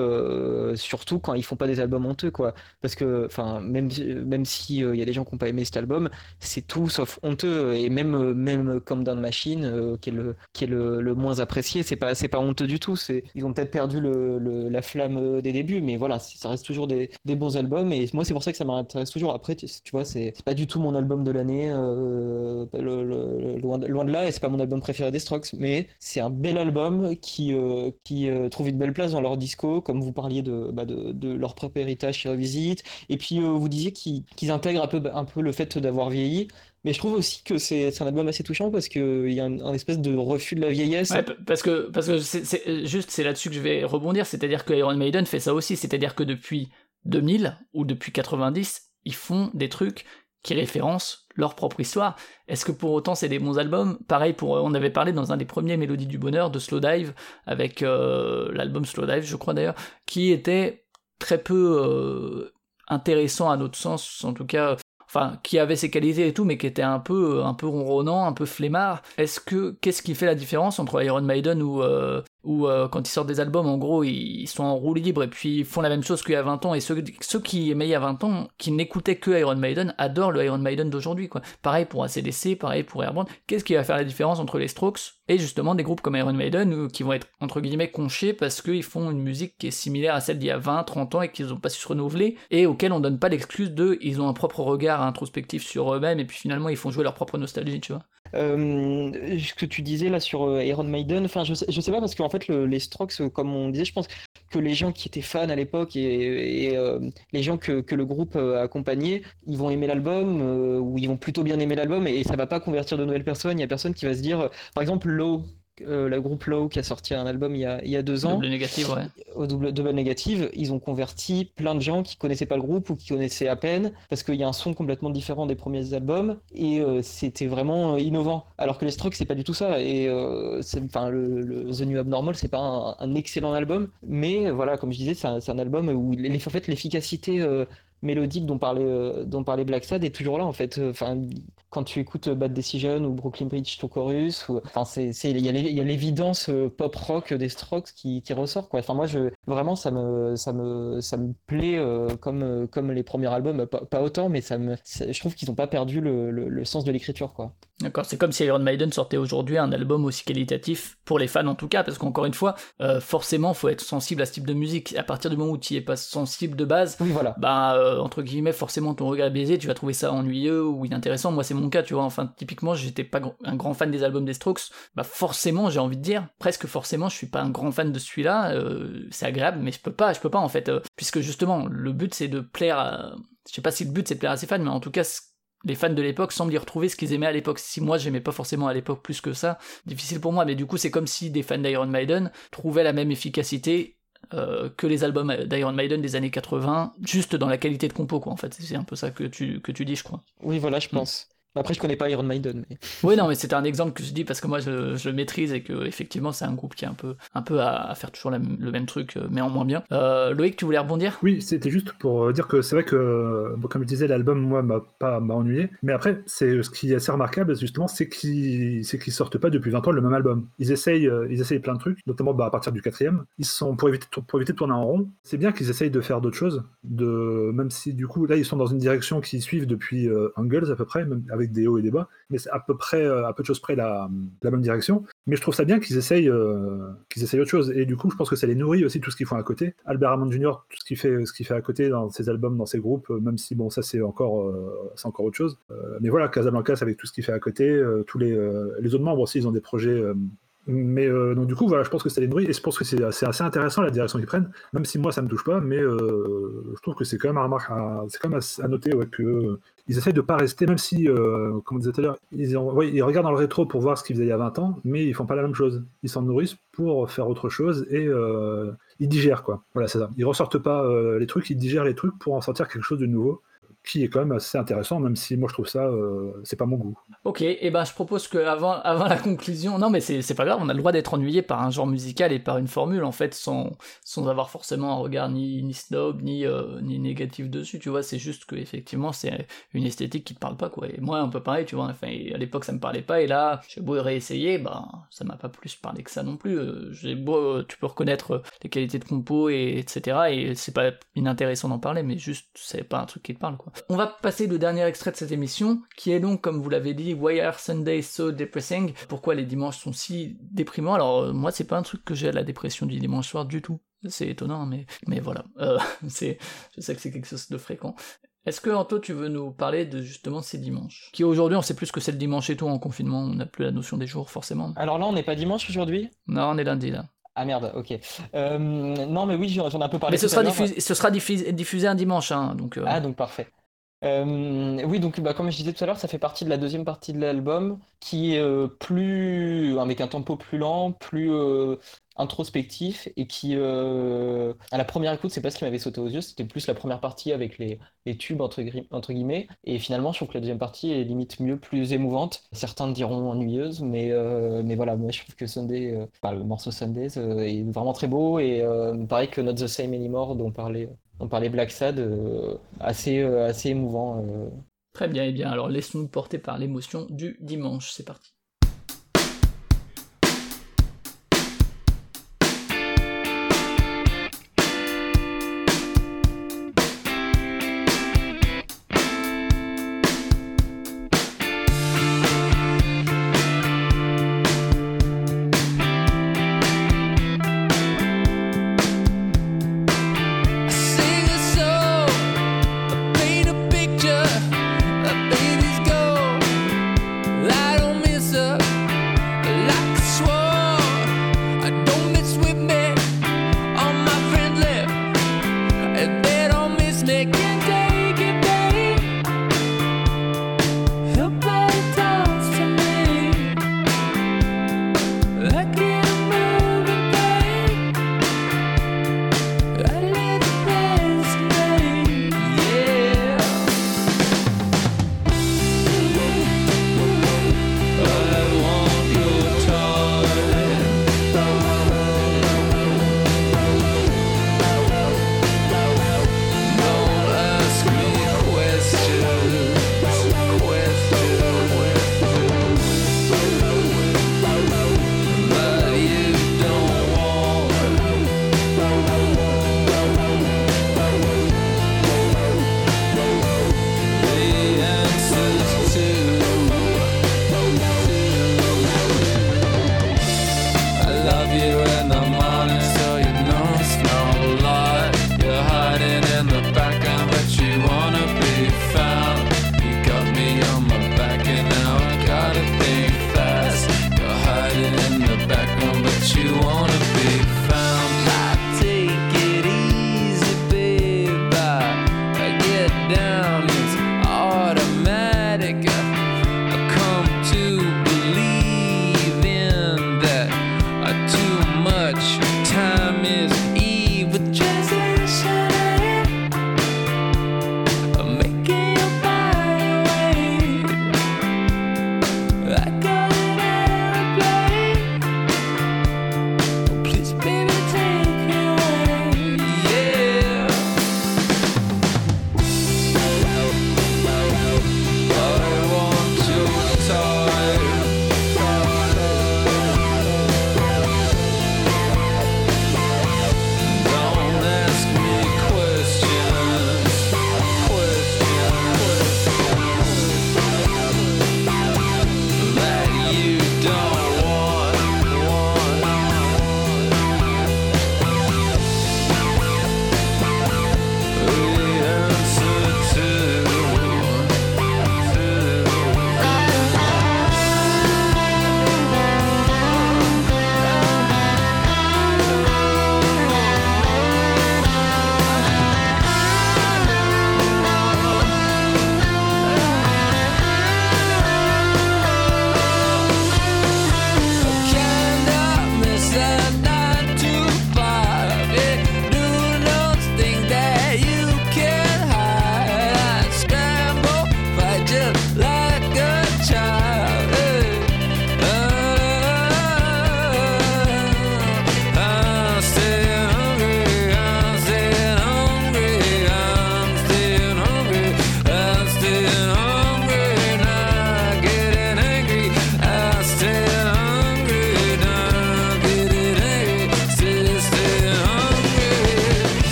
surtout quand ils font pas des albums honteux quoi. Parce que enfin même même si il y a des gens qui ont pas aimé cet album c'est tout sauf honteux. Et même même comme Down Machine qui est le qui est le, le moins apprécié c'est pas c'est pas honteux du tout. Ils ont peut-être perdu la flamme euh, des débuts, mais voilà, ça reste toujours des, bons albums. Et moi, c'est pour ça que ça m'intéresse toujours. Après, tu, vois, c'est, pas du tout mon album de l'année, euh, loin, de, là, et c'est pas mon album préféré des Strokes, mais c'est un bel album qui, euh, trouve une belle place dans leur disco, comme vous parliez de, bah, leur propre héritage qui revisite. Et puis, vous disiez qu'ils, intègrent un peu le fait d'avoir vieilli. Mais je trouve aussi que c'est un album assez touchant parce qu'il y a un, espèce de refus de la vieillesse. parce que parce que c'est juste c'est là-dessus que je vais rebondir, c'est-à-dire que Iron Maiden fait ça aussi, c'est-à-dire que depuis 2000 ou depuis 90, ils font des trucs qui référencent leur propre histoire. Est-ce que pour autant c'est des bons albums? Pareil pour, on avait parlé dans un des premiers Mélodies du Bonheur de Slow Dive, avec euh, l'album Slow Dive je crois d'ailleurs, qui était très peu euh, intéressant à notre sens, en tout cas enfin qui avait ses qualités et tout, mais qui était un peu un peu ronronnant, un peu flemmard. Est-ce que qu'est-ce qui fait la différence entre Iron Maiden ou euh, ou euh, quand ils sortent des albums, en gros, ils sont en roue libre et puis font la même chose qu'il y a 20 ans. Et ceux, ceux qui aimaient il y a 20 ans, qui n'écoutaient que Iron Maiden, adorent le Iron Maiden d'aujourd'hui. quoi. Pareil pour ACDC, pareil pour Airborne. Qu'est-ce qui va faire la différence entre les Strokes et justement des groupes comme Iron Maiden qui vont être entre guillemets conchés parce qu'ils font une musique qui est similaire à celle d'il y a 20, 30 ans et qu'ils n'ont pas su se renouveler et auxquels on donne pas l'excuse de ils ont un propre regard introspectif sur eux-mêmes et puis finalement ils font jouer leur propre nostalgie, tu vois. Euh, ce que tu disais là sur euh, Iron Maiden, enfin je sais, sais pas parce qu'en fait les Strokes, euh, comme on disait, je pense que les gens qui étaient fans à l'époque et, les gens que, le groupe a ils vont aimer l'album ou ils vont plutôt bien aimer l'album et, et, ça va pas convertir de nouvelles personnes. Il y a personne qui va se dire, par exemple, Low, euh, le groupe Low qui a sorti un album il y a, il y a deux ans. Double négative, ouais. Au double, double négative, ils ont converti plein de gens qui connaissaient pas le groupe ou qui connaissaient à peine parce qu'il y a un son complètement différent des premiers albums et euh, c'était vraiment euh, innovant. Alors que les Strokes, c'est pas du tout ça. Et enfin, le, The New Abnormal, c'est pas un, excellent album, mais voilà, comme je disais, c'est un, un, album où en fait l'efficacité mélodique dont parlait, euh, dont parlait Black Sad est toujours là en fait. Enfin, quand tu écoutes Bad Decision ou Brooklyn Bridge to Chorus, enfin, c'est, il y a l'évidence euh, pop rock des Strokes qui, qui, ressort quoi. Enfin, moi, je, vraiment, ça me, ça me, ça me plaît euh, comme, comme les premiers albums, pas, autant, mais ça me, je trouve qu'ils n'ont pas perdu le, le, sens de l'écriture quoi. D'accord, c'est comme si Iron Maiden sortait aujourd'hui un album aussi qualitatif, pour les fans en tout cas, parce qu'encore une fois, forcément, faut être sensible à ce type de musique. À partir du moment où tu n'y es pas sensible de base, oui, voilà. bah, entre guillemets, forcément ton regard baisé, tu vas trouver ça ennuyeux ou inintéressant. Moi, c'est mon cas, tu vois. Enfin, typiquement, j'étais pas un grand fan des albums des Strokes. Bah, forcément, j'ai envie de dire, presque forcément, je suis pas un grand fan de celui-là. Euh, c'est agréable, mais je peux pas, je peux pas en fait, euh, puisque justement, le but c'est de plaire à. Je sais pas si le but c'est de plaire à ses fans, mais en tout cas, les fans de l'époque semblent y retrouver ce qu'ils aimaient à l'époque. Si moi j'aimais pas forcément à l'époque plus que ça, difficile pour moi, mais du coup c'est comme si des fans d'Iron Maiden trouvaient la même efficacité euh, que les albums d'Iron Maiden des années 80, juste dans la qualité de compo, quoi, en fait. C'est un peu ça que tu, que tu dis, je crois. Oui, voilà, je pense. Après, je connais pas Iron Maiden. Mais... Oui, non, mais c'était un exemple que je dis parce que moi, je, je le maîtrise et que effectivement, c'est un groupe qui est un peu, un peu à, faire toujours le même truc, euh, mais en moins bien. Euh, Loïc, tu voulais rebondir? Oui, c'était juste pour dire que c'est vrai que, comme je disais, l'album, moi, m'a pas m'a ennuyé. Mais après, c'est ce qui est assez remarquable, justement, c'est qu'ils c'est qu'ils sortent pas depuis 20 ans le même album. Ils essayent, euh, ils essayent plein de trucs, notamment bah, à partir du quatrième. Ils sont pour éviter, pour éviter de tourner en rond. C'est bien qu'ils essayent de faire d'autres choses, de même si du coup là ils sont dans une direction qu'ils suivent depuis Angles à peu près, même avec des hauts et des bas mais c'est à peu près, euh, à peu de choses près la, la même direction. Mais je trouve ça bien qu'ils essayent, euh, qu'ils essayent autre chose. Et du coup, je pense que ça les nourrit aussi tout ce qu'ils font à côté. Albert Hammond Jr., tout ce qu'il fait, ce fait à côté dans ses albums, dans ses groupes, euh, même si bon, ça c'est encore, c'est encore autre chose. mais voilà, Casablanca, avec tout ce qu'il fait à côté, tous les, autres membres aussi, ils ont des projets mais euh, donc du coup, voilà, je pense que ça les nourrit et je pense que c'est assez, intéressant la direction qu'ils prennent, même si moi ça me touche pas, mais euh, je trouve que c'est quand même à, c'est quand même à, noter ouais, que euh, ils essayent de pas rester, même si, comme on disait tout à l'heure, ils, ils, regardent dans le rétro pour voir ce qu'ils faisaient il y a 20 ans, mais ils font pas la même chose. Ils s'en nourrissent pour faire autre chose et ils digèrent quoi. Voilà, c'est ça. Ils ressortent pas les trucs, ils digèrent les trucs pour en sortir quelque chose de nouveau qui est quand même assez intéressant, même si moi je trouve ça, euh, c'est pas mon goût. Ok, et eh ben je propose que avant, avant la conclusion, non mais c'est pas grave, on a le droit d'être ennuyé par un genre musical et par une formule en fait, sans, sans avoir forcément un regard ni, ni snob ni, euh, ni négatif dessus, tu vois, c'est juste que effectivement c'est une esthétique qui te parle pas quoi. Et moi un peu pareil, tu vois, enfin à l'époque ça me parlait pas et là j'ai beau réessayer, bah ça m'a pas plus parlé que ça non plus. Euh, j'ai beau, tu peux reconnaître les qualités de compo et etc. Et c'est pas inintéressant d'en parler, mais juste c'est pas un truc qui te parle quoi. On va passer le dernier extrait de cette émission, qui est donc, comme vous l'avez dit, Why are Sundays so depressing? Pourquoi les dimanches sont si déprimants? Alors, euh, moi, c'est pas un truc que j'ai à la dépression du dimanche soir du tout. C'est étonnant, mais, mais voilà. Euh, c'est, je sais que c'est quelque chose de fréquent. Est-ce que Anto, tu veux nous parler de justement ces dimanches? Qui aujourd'hui, on sait plus que c'est le dimanche et tout en confinement, on n'a plus la notion des jours forcément. Alors là, on n'est pas dimanche aujourd'hui? Non, on est lundi là. Ah merde, ok. Euh, non, mais oui, j'en ai un peu parlé. Mais ce sera, diffusé, ce sera diffusé, un dimanche, hein, donc. Ah, donc parfait. Euh, oui, donc bah, comme je disais tout à l'heure, ça fait partie de la deuxième partie de l'album qui est euh, plus avec un tempo plus lent, plus euh, introspectif et qui à la première écoute, c'est pas ce qui m'avait sauté aux yeux, c'était plus la première partie avec les, tubes entre, guillemets et finalement je trouve que la deuxième partie est limite mieux, plus émouvante. Certains diront ennuyeuse, mais mais voilà, moi je trouve que Sunday, le morceau Sundays est vraiment très beau et pareil que Not the Same Anymore dont parlait on parlait Black Sad, euh, assez, euh, assez émouvant. Euh. Très bien, et eh bien alors laisse-nous porter par l'émotion du dimanche, c'est parti.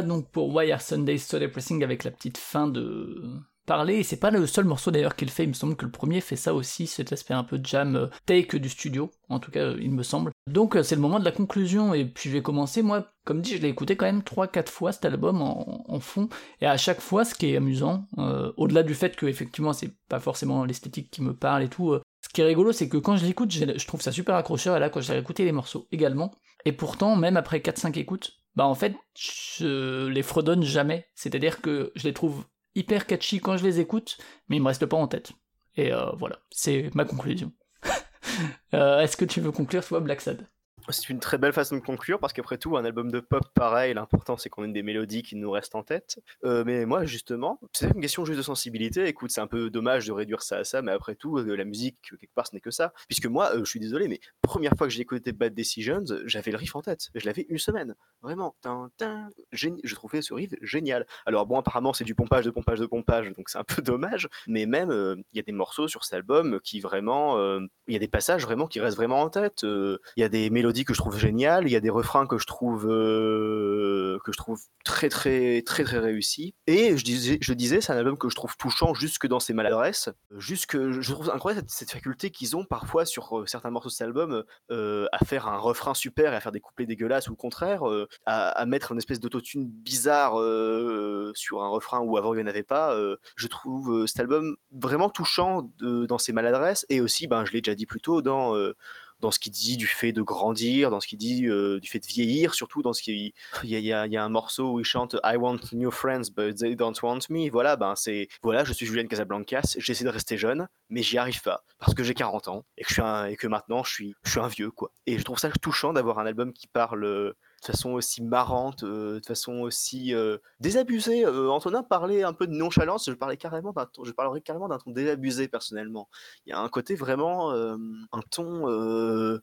Donc pour Why Are Sundays So Depressing avec la petite fin de parler. Et c'est pas le seul morceau d'ailleurs qu'il fait, il me semble que le premier fait ça aussi, cet aspect un peu jam euh, take du studio, en tout cas euh, il me semble. Donc euh, c'est le moment de la conclusion. Et puis je vais commencer, moi. Comme dit je l'ai écouté quand même 3-4 fois cet album en, fond. Et à chaque fois ce qui est amusant, au-delà du fait que effectivement c'est pas forcément l'esthétique qui me parle et tout, ce qui est rigolo c'est que quand je l'écoute je trouve ça super accrocheur. Et là quand j'ai écouté les morceaux également. Et pourtant même après 4-5 écoutes bah en fait je les fredonne jamais, c'est-à-dire que je les trouve hyper catchy quand je les écoute, mais ils me restent pas en tête. Et euh, voilà, c'est ma conclusion. euh, Est-ce que tu veux conclure, toi, Black Sad? C'est une très belle façon de conclure parce qu'après tout, un album de pop pareil, l'important c'est qu'on ait des mélodies qui nous restent en tête. Euh, mais moi, justement, c'est une question juste de sensibilité. Écoute, c'est un peu dommage de réduire ça à ça, mais après tout, euh, la musique, quelque part, ce n'est que ça. Puisque moi, euh, je suis désolé, mais première fois que j'ai écouté Bad Decisions, j'avais le riff en tête. Je l'avais une semaine. Vraiment. Tin, tin, géni- je trouvais ce riff génial. Alors bon, apparemment, c'est du pompage, de pompage, de pompage, donc c'est un peu dommage. Mais même, il y a des morceaux sur cet album qui vraiment. Il y a des passages vraiment qui restent vraiment en tête. Il y a des mélodies que je trouve géniales. Il y a des refrains que je trouve. euh, que je trouve très, très, très, très réussis. Et je disais, je disais c'est un album que je trouve touchant jusque dans ses maladresses. Jusque, je trouve incroyable cette, faculté qu'ils ont parfois sur euh, certains morceaux de cet album euh, à faire un refrain super et à faire des couplets dégueulasses ou le contraire, à, mettre une espèce d'autotune bizarre sur un refrain où avant il n'y en avait pas. je trouve cet album vraiment touchant dans ses maladresses et aussi, ben, je l'ai déjà dit plus tôt, dans, dans ce qu'il dit du fait de grandir, dans ce qu'il dit euh, du fait de vieillir, surtout dans ce qui il y a, un morceau où il chante I want new friends but they don't want me. Voilà, ben c'est voilà, je suis Julien Casablancas, j'essaie de rester jeune, mais j'y arrive pas parce que j'ai 40 ans et que je suis et que maintenant je suis je suis un vieux quoi. Et je trouve ça touchant d'avoir un album qui parle de façon aussi marrante, euh, de façon aussi euh, désabusée. Euh, Antonin parlait un peu de nonchalance, je parlais carrément d'un ton- je parlerais carrément d'un ton désabusé personnellement. Il y a un côté vraiment euh, un ton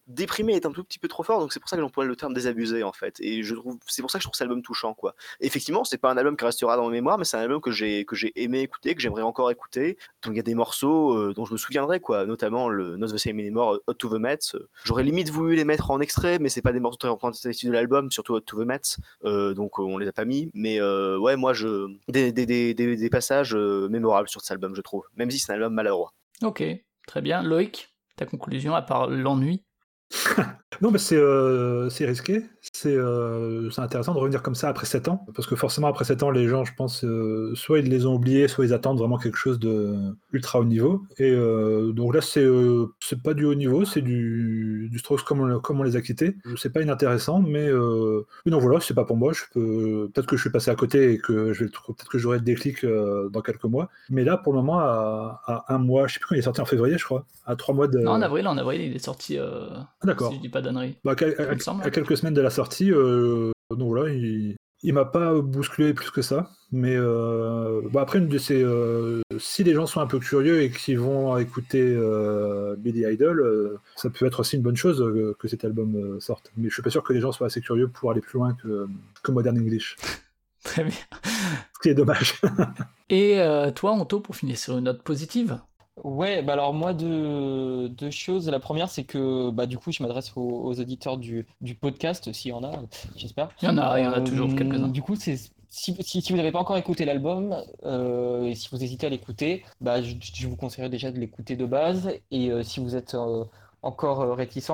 déprimé est un tout petit peu trop fort, donc c'est pour ça que j'emploie le terme désabusé en fait. Et je trouve c'est pour ça que je trouve cet album touchant quoi. Effectivement, c'est pas un album qui restera dans ma mémoire, mais c'est un album que j'ai que j'ai aimé écouter, que j'aimerais encore écouter. Donc il y a des morceaux dont je me souviendrai quoi, notamment le Not the Same Anymore, Hot to the Mets. J'aurais limite voulu les mettre en extrait, mais c'est pas des morceaux très représentatifs de l'album, surtout to the Mets. Euh, donc euh, on les a pas mis, mais euh, ouais moi je des, des, des, des, des passages euh, mémorables sur cet album je trouve, même si c'est un album maladroit. Ok, très bien. Loïc, ta conclusion, à part l'ennui? Non, mais c'est euh, risqué. C'est euh, intéressant de revenir comme ça après 7 ans. Parce que forcément, après 7 ans, les gens, je pense, euh, soit ils les ont oubliés, soit ils attendent vraiment quelque chose de ultra haut niveau. Et euh, donc là, c'est euh, c'est pas du haut niveau, c'est du, du Strokes comme on, comme on les a quittés. C'est pas inintéressant, mais mais non, voilà, c'est pas pour moi. Je peux Peut-être que je suis passé à côté et que peut-être que j'aurai le déclic dans quelques mois. Mais là, pour le moment, à, à un mois, je sais plus quand il est sorti en février, je crois, à trois mois de. Non, en avril, en avril, il est sorti. Ah, D'accord. Si pas d'annerie. Bah, à, quelques semaines de la sortie, euh, donc voilà, il, il m'a pas bousculé plus que ça. Mais euh, bah, après, une de ces, euh, si les gens sont un peu curieux et qu'ils vont écouter euh, Billy Idol, euh, ça peut être aussi une bonne chose que cet album sorte. Mais je suis pas sûr que les gens soient assez curieux pour aller plus loin que, que Modern English. Très bien. Ce qui est dommage. Et toi, Anto, pour finir sur une note positive Ouais, bah alors moi deux, deux choses. La première, c'est que bah du coup, je m'adresse aux, aux auditeurs du, du podcast, s'il y en a, j'espère. Il y en a, il y en a toujours Euh, quelques-uns. Du coup, c'est si, si, si vous n'avez pas encore écouté l'album euh, et si vous hésitez à l'écouter, bah je, je vous conseillerais déjà de l'écouter de base. Et euh, si vous êtes euh, encore réticent,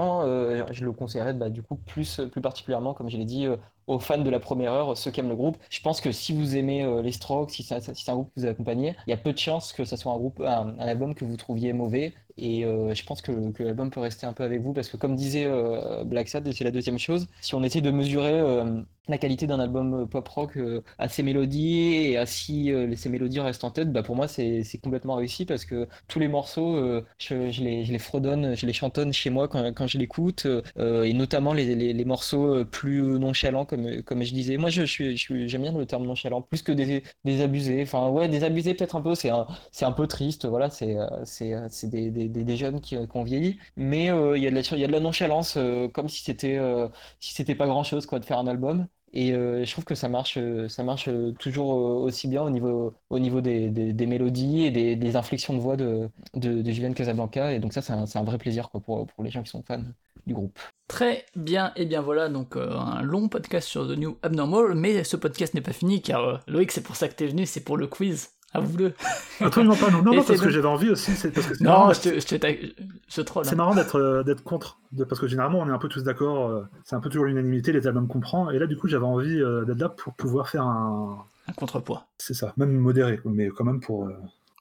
je le conseillerais bah, du coup plus, plus particulièrement, comme je l'ai dit, aux fans de la première heure, ceux qui aiment le groupe. Je pense que si vous aimez euh, les Strokes, si c'est un, groupe que vous accompagnez, il y a peu de chances que ce soit un groupe, un album que vous trouviez mauvais. Et euh, je pense que, l'album peut rester un peu avec vous parce que comme disait euh, Black Sad, c'est la deuxième chose, si on essaie de mesurer euh, la qualité d'un album pop rock à ses mélodies et à si ces mélodies restent en tête, bah pour moi c'est complètement réussi parce que tous les morceaux, je, les, je les fredonne, je les chantonne chez moi quand, quand je l'écoute et notamment les, les, les morceaux plus nonchalants comme, comme je disais. Moi je, suis, j'aime bien le terme nonchalant plus que des, des abusés. Enfin ouais, des abusés peut-être un peu, c'est un, un peu triste, voilà, c'est c'est des, des, jeunes qui, qui ont vieilli, mais euh, il y a de la, nonchalance euh, comme si c'était euh, si pas grand-chose quoi de faire un album. Et euh, je trouve que ça marche, euh, ça marche euh, toujours euh, aussi bien au niveau, au niveau des, des, mélodies et des, des inflexions de voix de, de, de Casablanca. Et donc ça, c'est un, un vrai plaisir quoi, pour, pour les gens qui sont fans du groupe. Très bien, et bien voilà donc euh, un long podcast sur The New Abnormal, mais ce podcast n'est pas fini car euh, Loïc c'est pour ça que t'es venu, c'est pour le quiz. Avoue-le. Absolument pas, non, non, parce que j'avais envie aussi, c'est parce que c'est marrant Non, d'être- je te, je te, je troll. c'est hein. marrant d'être euh, d'être contre, de- parce que généralement on est un peu tous d'accord, euh, c'est un peu toujours l'unanimité, les albums qu'on prend, et là du coup j'avais envie euh, d'être là pour pouvoir faire un... Un contrepoids. C'est ça, même modéré, mais quand même pour... euh,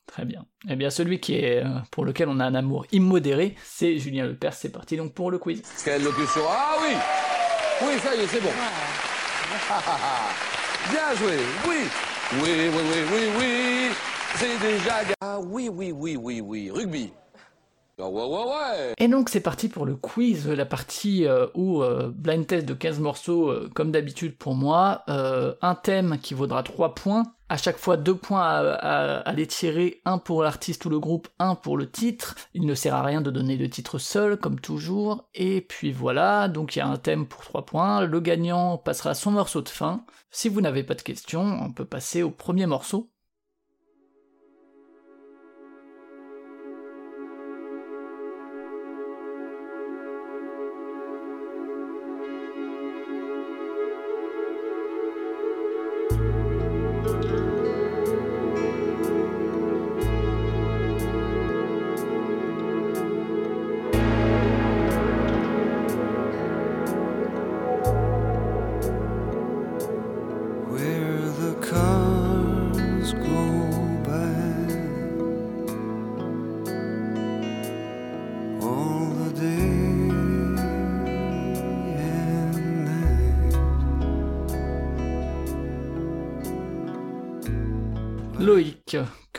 Très bien. Eh bien celui qui est pour lequel on a un amour immodéré, c'est Julien Lepers. C'est parti donc pour le quiz. Quelle locution Ah oui Oui, ça y est, c'est bon. Bien joué, oui Oui, oui, oui, oui, oui. C'est déjà... Ah oui, oui, oui, oui, oui, rugby ouais Et donc c'est parti pour le quiz, la partie euh, où euh, blind test de 15 morceaux euh, comme d'habitude pour moi, un thème qui vaudra 3 points, à chaque fois 2 points à, à, à les tirer, un pour l'artiste ou le groupe, un pour le titre, il ne sert à rien de donner le titre seul comme toujours, et puis voilà, donc il y a un thème pour 3 points, le gagnant passera son morceau de fin, si vous n'avez pas de questions, on peut passer au premier morceau.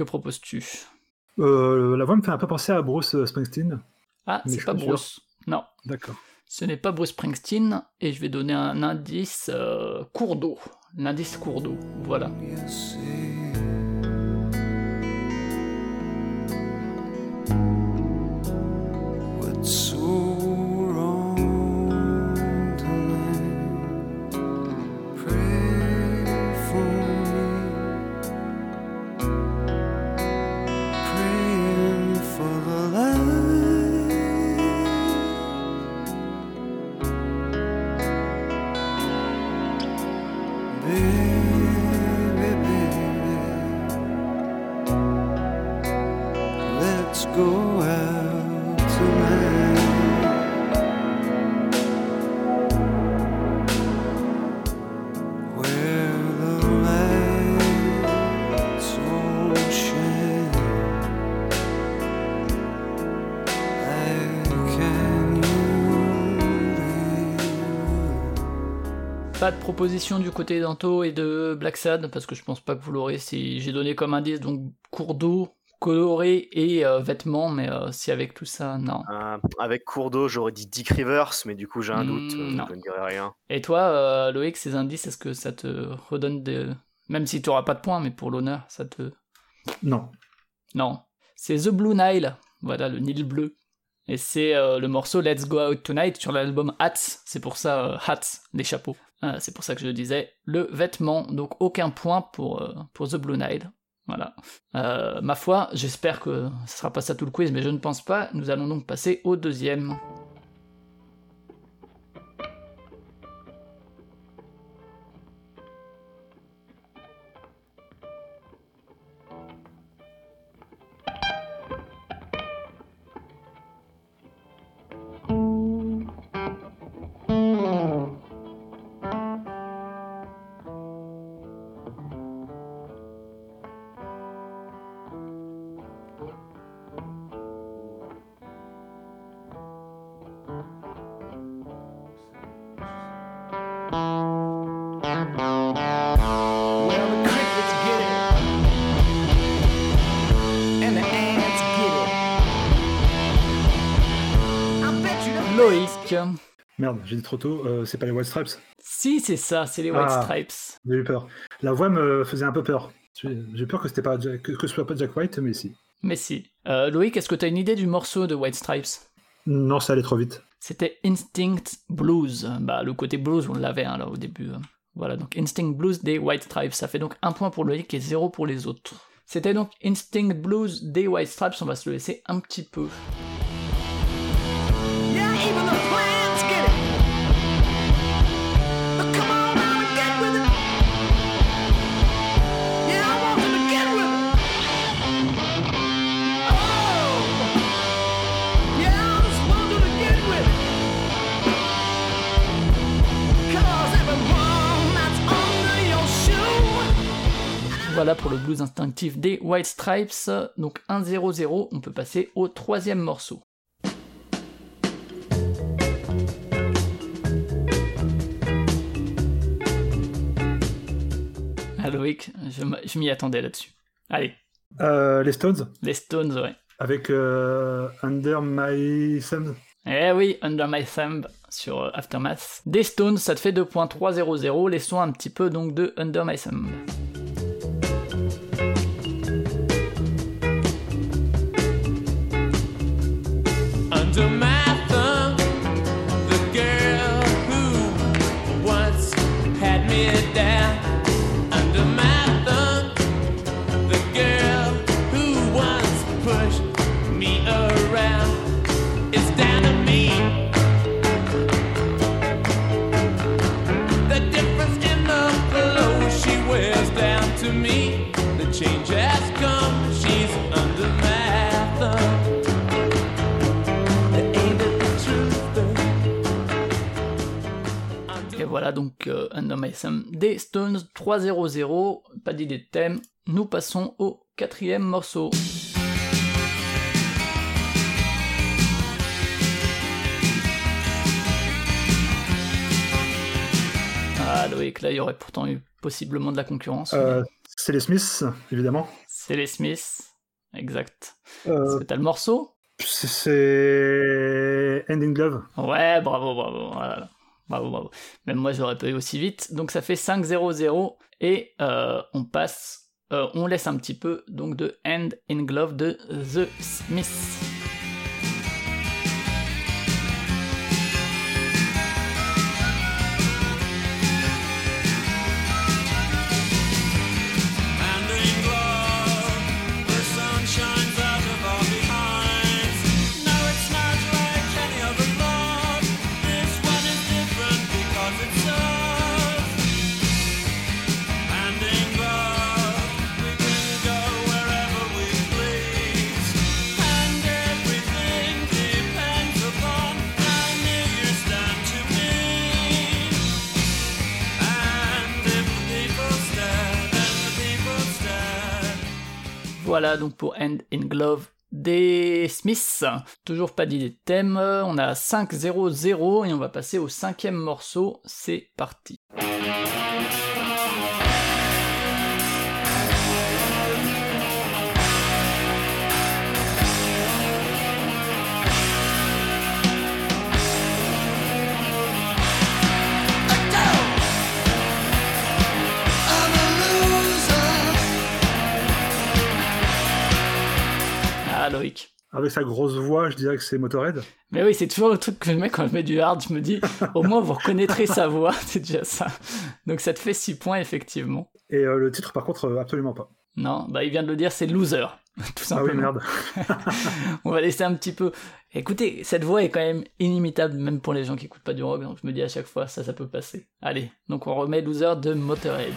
Proposes-tu? Euh, la voix me fait un peu penser à Bruce Springsteen. Ah, c'est pas sûr. Bruce. Non. D'accord. Ce n'est pas Bruce Springsteen, et je vais donner un indice euh, cours d'eau. L'indice cours d'eau, voilà. Pas de proposition du côté d'Anto et de Black Sad, parce que je pense pas que vous l'aurez si j'ai donné comme indice, donc cours d'eau, coloré et euh, vêtements, mais euh, si avec tout ça, non. Euh, avec cours d'eau, j'aurais dit Dick Rivers, mais du coup j'ai un Mm, doute, euh, non. je ne dirai rien. Et toi, euh, Loïc, ces indices, est-ce que ça te redonne des... Même si tu auras pas de points, mais pour l'honneur, ça te... Non. Non. C'est The Blue Nile, voilà, le Nil bleu. Et c'est euh, le morceau Let's Go Out Tonight sur l'album Hats, c'est pour ça, euh, Hats, les chapeaux. Euh, c'est pour ça que je le disais. Le vêtement, donc aucun point pour, pour The Blue Nile. Voilà. Ma foi, j'espère que ce sera pas ça tout le quiz, mais je ne pense pas. Nous allons donc passer au deuxième. J'ai dit trop tôt, euh, c'est pas les White Stripes. Si, c'est ça, c'est les White Ah. Stripes. J'ai eu peur. La voix me faisait un peu peur. J'ai peur que, c'était pas Jack- que, que ce soit pas Jack White, mais si. Mais si. Euh, Loïc, est-ce que tu as une idée du morceau de White Stripes? Non, ça allait trop vite. C'était Instinct Blues. Bah, le côté blues, on l'avait hein, là au début. Voilà, donc Instinct Blues des White Stripes. Ça fait donc un point pour Loïc et zéro pour les autres. C'était donc Instinct Blues des White Stripes. On va se le laisser un petit peu. Yeah, even Voilà pour le blues instinctif des White Stripes. Donc 1-0-0. On peut passer au troisième morceau. Ah Loïc, je m'y attendais là-dessus. Allez, Euh, les Stones, les Stones, ouais. avec euh, Under My Thumb. Eh oui, Under My Thumb sur euh, Aftermath. Des Stones, ça te fait 2 points 3-0-0. Laissons un petit peu donc de Under My Thumb. Des Stones 3-0-0. Pas d'idée de thème. Nous passons au quatrième morceau. Ah Loïc, là il y aurait pourtant eu possiblement de la concurrence. Euh, c'est les Smiths, évidemment. C'est les Smiths. Exact. Euh, t'as le morceau? c'est- c'est Ending Glove. Ouais, bravo, bravo, voilà. Bravo, bravo. Même moi, j'aurais pas eu aussi vite. Donc, ça fait 5-0-0. Et euh, on passe, euh, on laisse un petit peu donc de Hand in Glove de The Smiths. Voilà donc pour Hand in Glove des Smiths. Toujours pas d'idée de thème. On a 5-0-0 et on va passer au cinquième morceau. C'est parti. Ah Loïc. Avec sa grosse voix, je dirais que c'est Motorhead. Mais oui, c'est toujours le truc que je mets quand je mets du hard, je me dis, au moins vous reconnaîtrez sa voix, c'est déjà ça. Donc ça te fait 6 points, effectivement. Et euh, le titre, par contre, euh, absolument pas. Non, bah il vient de le dire, c'est loser, tout Ah oui, simplement. merde. On va laisser un petit peu. Écoutez, cette voix est quand même inimitable, même pour les gens qui écoutent pas du rock, donc je me dis à chaque fois, ça, ça peut passer. Allez, donc on remet loser de Motorhead.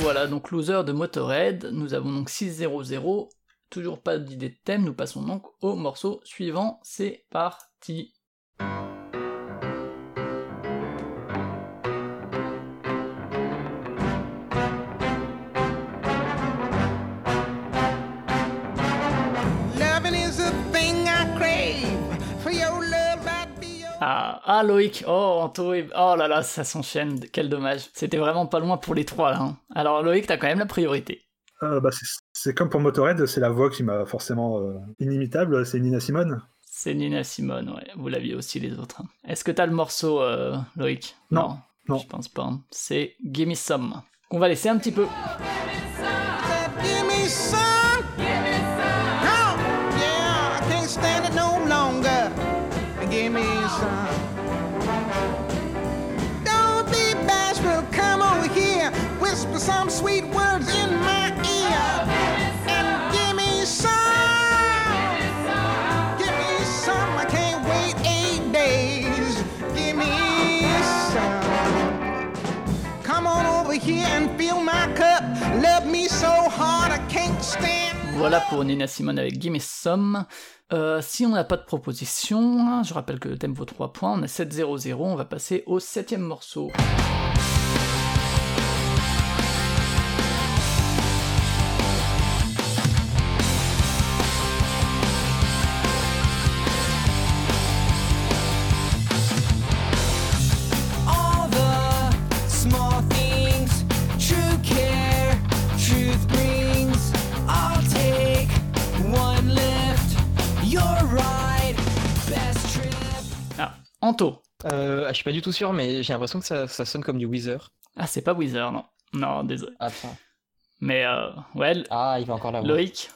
Voilà, donc loser de Motorhead. Nous avons donc 6-0-0. Toujours pas d'idée de thème. Nous passons donc au morceau suivant. C'est parti. Ah, ah, Loïc, oh Anto, et- oh là là, ça s'enchaîne, quel dommage. C'était vraiment pas loin pour les trois là. hein. Alors Loïc, t'as quand même la priorité. Euh, bah, c'est- c'est comme pour Motorhead, c'est la voix qui m'a forcément euh, inimitable, c'est Nina Simone. C'est Nina Simone, ouais. Vous l'aviez aussi les autres. hein. Est-ce que t'as le morceau, euh, Loïc? Non, non. Je pense pas. hein. C'est Gimme Some. Qu'on va laisser un petit peu. Voilà pour Nina Simone avec Gimme Some. Euh, si on n'a pas de proposition, je rappelle que le thème vaut 3 points, on est 7-0-0, on va passer au septième morceau. Anto. Euh, ah, je suis pas du tout sûr, mais j'ai l'impression que ça, ça sonne comme du Weezer. Ah, c'est pas Weezer, non. Non, désolé. Attends. Mais, euh, ouais, Ah, il va encore l'avoir. Loïc.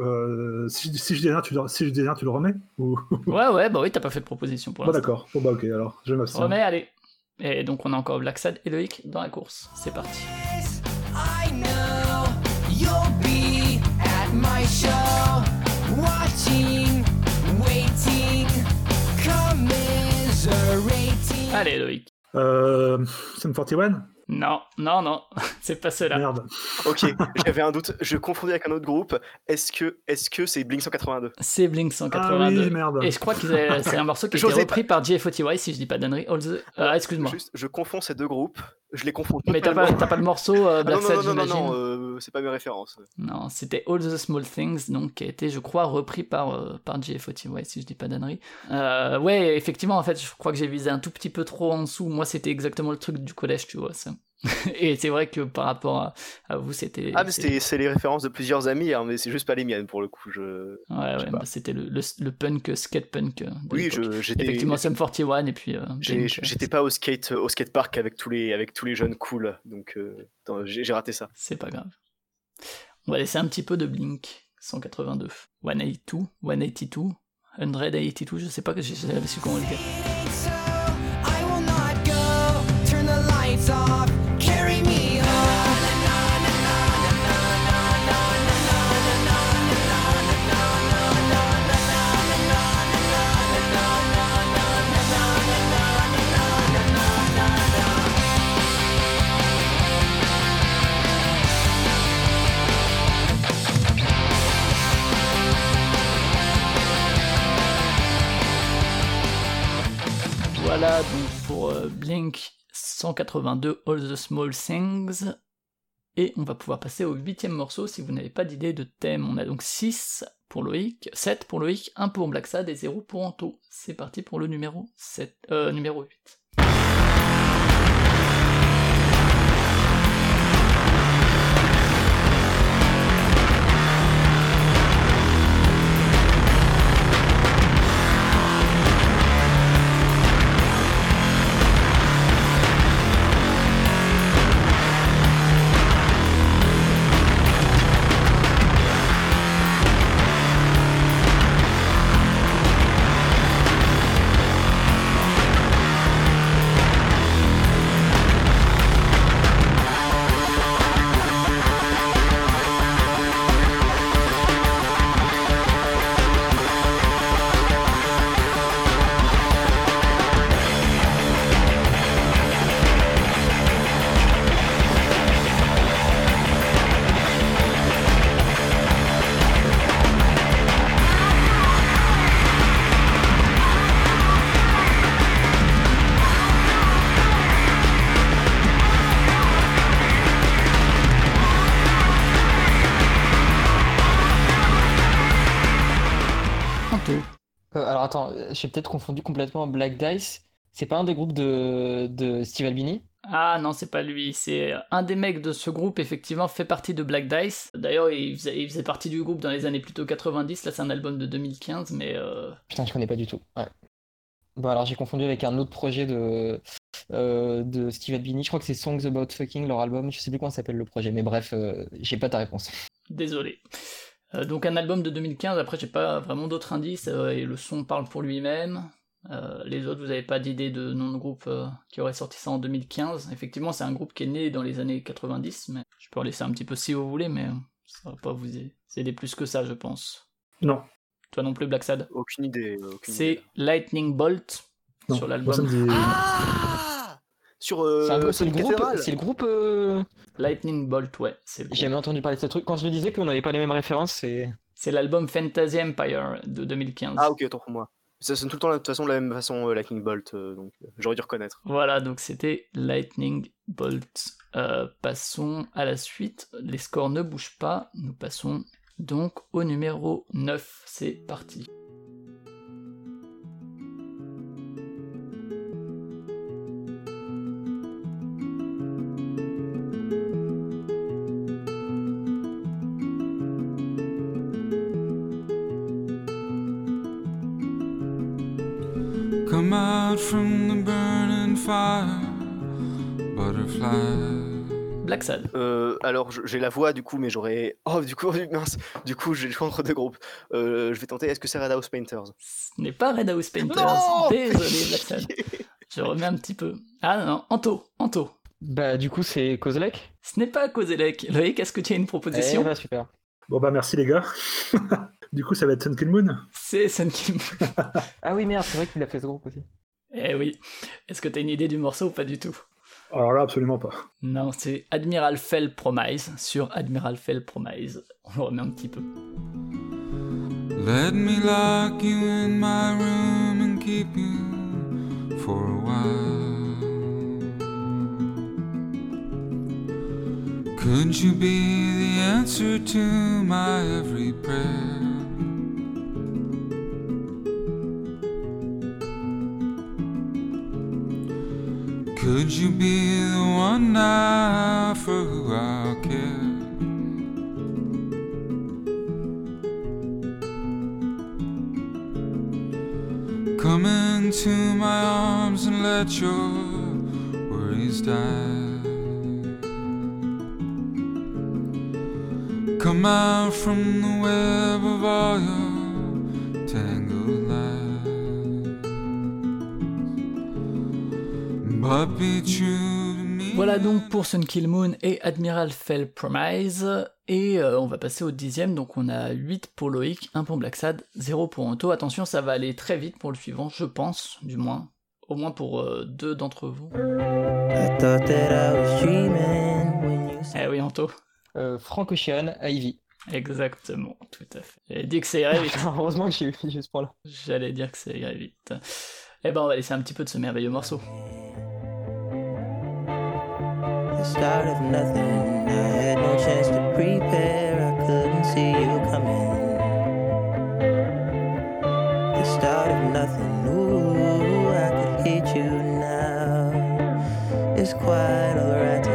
Euh, si, si je dis rien, tu le, si je dis rien, tu le remets Ou... Ouais, ouais, bah oui, t'as pas fait de proposition pour Bon, l'instant. d'accord. Bon, bah, ok, alors, je m'abstiens. Remets, allez. Et donc on a encore Black Sad et Loïc dans la course. C'est parti. i know you'll be at my show watching Allez, Loïc. Euh, Sum 41 Non, non, non, c'est pas cela. Merde. Ok, j'avais un doute. Je confondais avec un autre groupe. Est-ce que est-ce que c'est Blink 182 C'est Blink Ah 182. oui, merde. Et je crois que c'est un morceau qui a été repris par JFOTY, si je dis pas d'annerie. Ah, excuse-moi. Juste, je confonds ces deux groupes. Je les confonds. Mais t'as pas, pas le morceau euh, Ah Black non, Sad, non, non, non, euh, c'est pas mes références. Non, c'était All the Small Things, donc qui a été, je crois, repris par, euh, par JFOTY, si je dis pas d'annerie. Euh, ouais, effectivement, en fait, je crois que j'ai visé un tout petit peu trop en dessous. Moi, c'était exactement le truc du collège, tu vois, ça. Et c'est vrai que par rapport à, à vous, c'était. Ah, mais c'est- les références de plusieurs amis, hein, mais c'est juste pas les miennes pour le coup. Je... Ouais, sais ouais, pas. bah, c'était le, le, le punk, skate punk. euh, Oui, je- j'étais. Effectivement, Sum 41 et puis. euh, euh, J'étais pas au skate au skate park avec tous les avec tous les jeunes cool, donc euh, j'ai raté ça. C'est pas grave. On va laisser un petit peu de Blink 182. 182, 182, 182, je sais pas, j'ai jamais su comment le dire. 182 All the Small Things. Et on va pouvoir passer au huitième morceau si vous n'avez pas d'idée de thème. On a donc 6 pour Loïc, 7 pour Loïc, 1 pour Black Sad et 0 pour Anto. C'est parti pour le numéro 7, euh, numéro 8. J'ai peut-être confondu complètement Black Dice. C'est pas un des groupes de, de Steve Albini? Ah non, c'est pas lui. C'est un des mecs de ce groupe, effectivement, fait partie de Black Dice. D'ailleurs, il faisait, il faisait partie du groupe dans les années plutôt 90. Là, c'est un album de 2015, mais euh, Putain, je connais pas du tout. Ouais. Bon, alors j'ai confondu avec un autre projet de, euh, de Steve Albini. Je crois que c'est Songs About Fucking, leur album. Je sais plus comment s'appelle le projet, mais bref, euh, j'ai pas ta réponse. désolé. Euh, donc un album de 2015, après j'ai pas vraiment d'autres indices, euh, et le son parle pour lui-même. Euh, les autres, vous avez pas d'idée de nom de groupe euh, qui aurait sorti ça en 2015. Effectivement, c'est un groupe qui est né dans les années 90, mais je peux en laisser un petit peu si vous voulez, mais ça va pas vous aider plus que ça, je pense. Non. Toi non plus, Black Sad Aucune idée. C'est Lightning Bolt Non. sur l'album. Ah Sur euh, C'est le groupe, Cathédrale. c'est le groupe. euh, Lightning Bolt, ouais. J'ai jamais entendu parler de ce truc. Quand je me disais qu'on n'avait pas les mêmes références, c'est. c'est l'album Fantasy Empire de 2015. Ah ok, autant pour moi. Ça sonne tout le temps de toute façon de la même façon, euh, Lightning Bolt, euh, donc euh, j'aurais dû reconnaître. Voilà, donc c'était Lightning Bolt. Euh, passons à la suite. Les scores ne bougent pas. Nous passons donc au numéro 9. C'est parti. Come out from the burning fire, butterfly. Black Sad. Euh, alors j'ai la voix du coup, mais j'aurais. Oh du coup, mince. Du coup, j'ai le choix entre deux groupes. Euh, je vais tenter. Est-ce que c'est Red House Painters? Ce n'est pas Red House Painters. Non Désolé, Black Sad. Je remets un petit peu. Ah non, Anto, Anto. Bah, du coup, c'est Kozlek. Ce n'est pas Kozelek. Loïc, est-ce que tu as une Eh proposition? bah, super. Bon bah merci les gars. du coup ça va être Sun Kill Moon. C'est Sun Kim. Ah oui, merde, c'est vrai qu'il a fait ce groupe aussi. eh oui. Est-ce que tu as une idée du morceau ou pas du tout? Alors là absolument pas. Non, c'est Admiral Fell Promise sur Admiral Fell Promise. On le remet un petit peu. Let me lock you in my room and keep you for a while. Could you be the answer to my every prayer? Could you be the one now for who I'll care? Come into my arms and let your worries die. Come out from the web of all your Voilà donc pour Sun Kill Moon et Admiral Fell Promise. Et euh, on va passer au dixième, donc on a 8 pour Loïc, 1 pour Black Sad, 0 pour Anto. Attention, ça va aller très vite pour le suivant, je pense, du moins. Au moins pour euh, deux d'entre vous. Eh oui, Anto. Euh, Frank Ocean, Ivy. Exactement, tout à fait. J'allais dire que ça irait vite. Heureusement que j'ai eu j'ai eu ce point-là. J'allais dire que ça irait vite. Eh ben, on va laisser un petit peu de ce merveilleux morceau. The start of nothing. I had no chance to prepare. I couldn't see you coming. The start of nothing. Ooh, I could hit you now. It's quite alright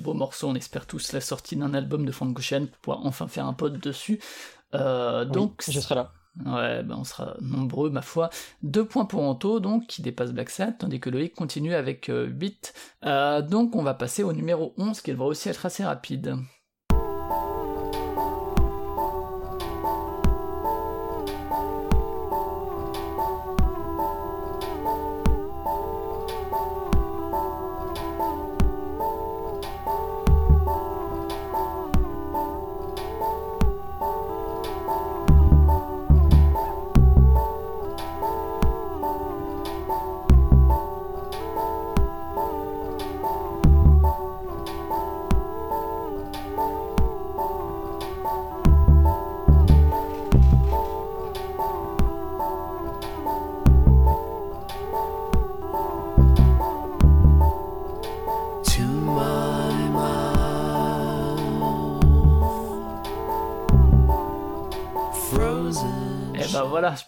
beau morceau. On espère tous la sortie d'un album de Frank Ocean pour pouvoir enfin faire un pod dessus. Euh, donc, je serai là. Ouais, ben on sera nombreux, ma foi. Deux points pour Anto, donc, qui dépasse Black Sad, tandis que Loïc continue avec euh, 8. Euh, donc, on va passer au numéro 11, qui devrait aussi être assez rapide.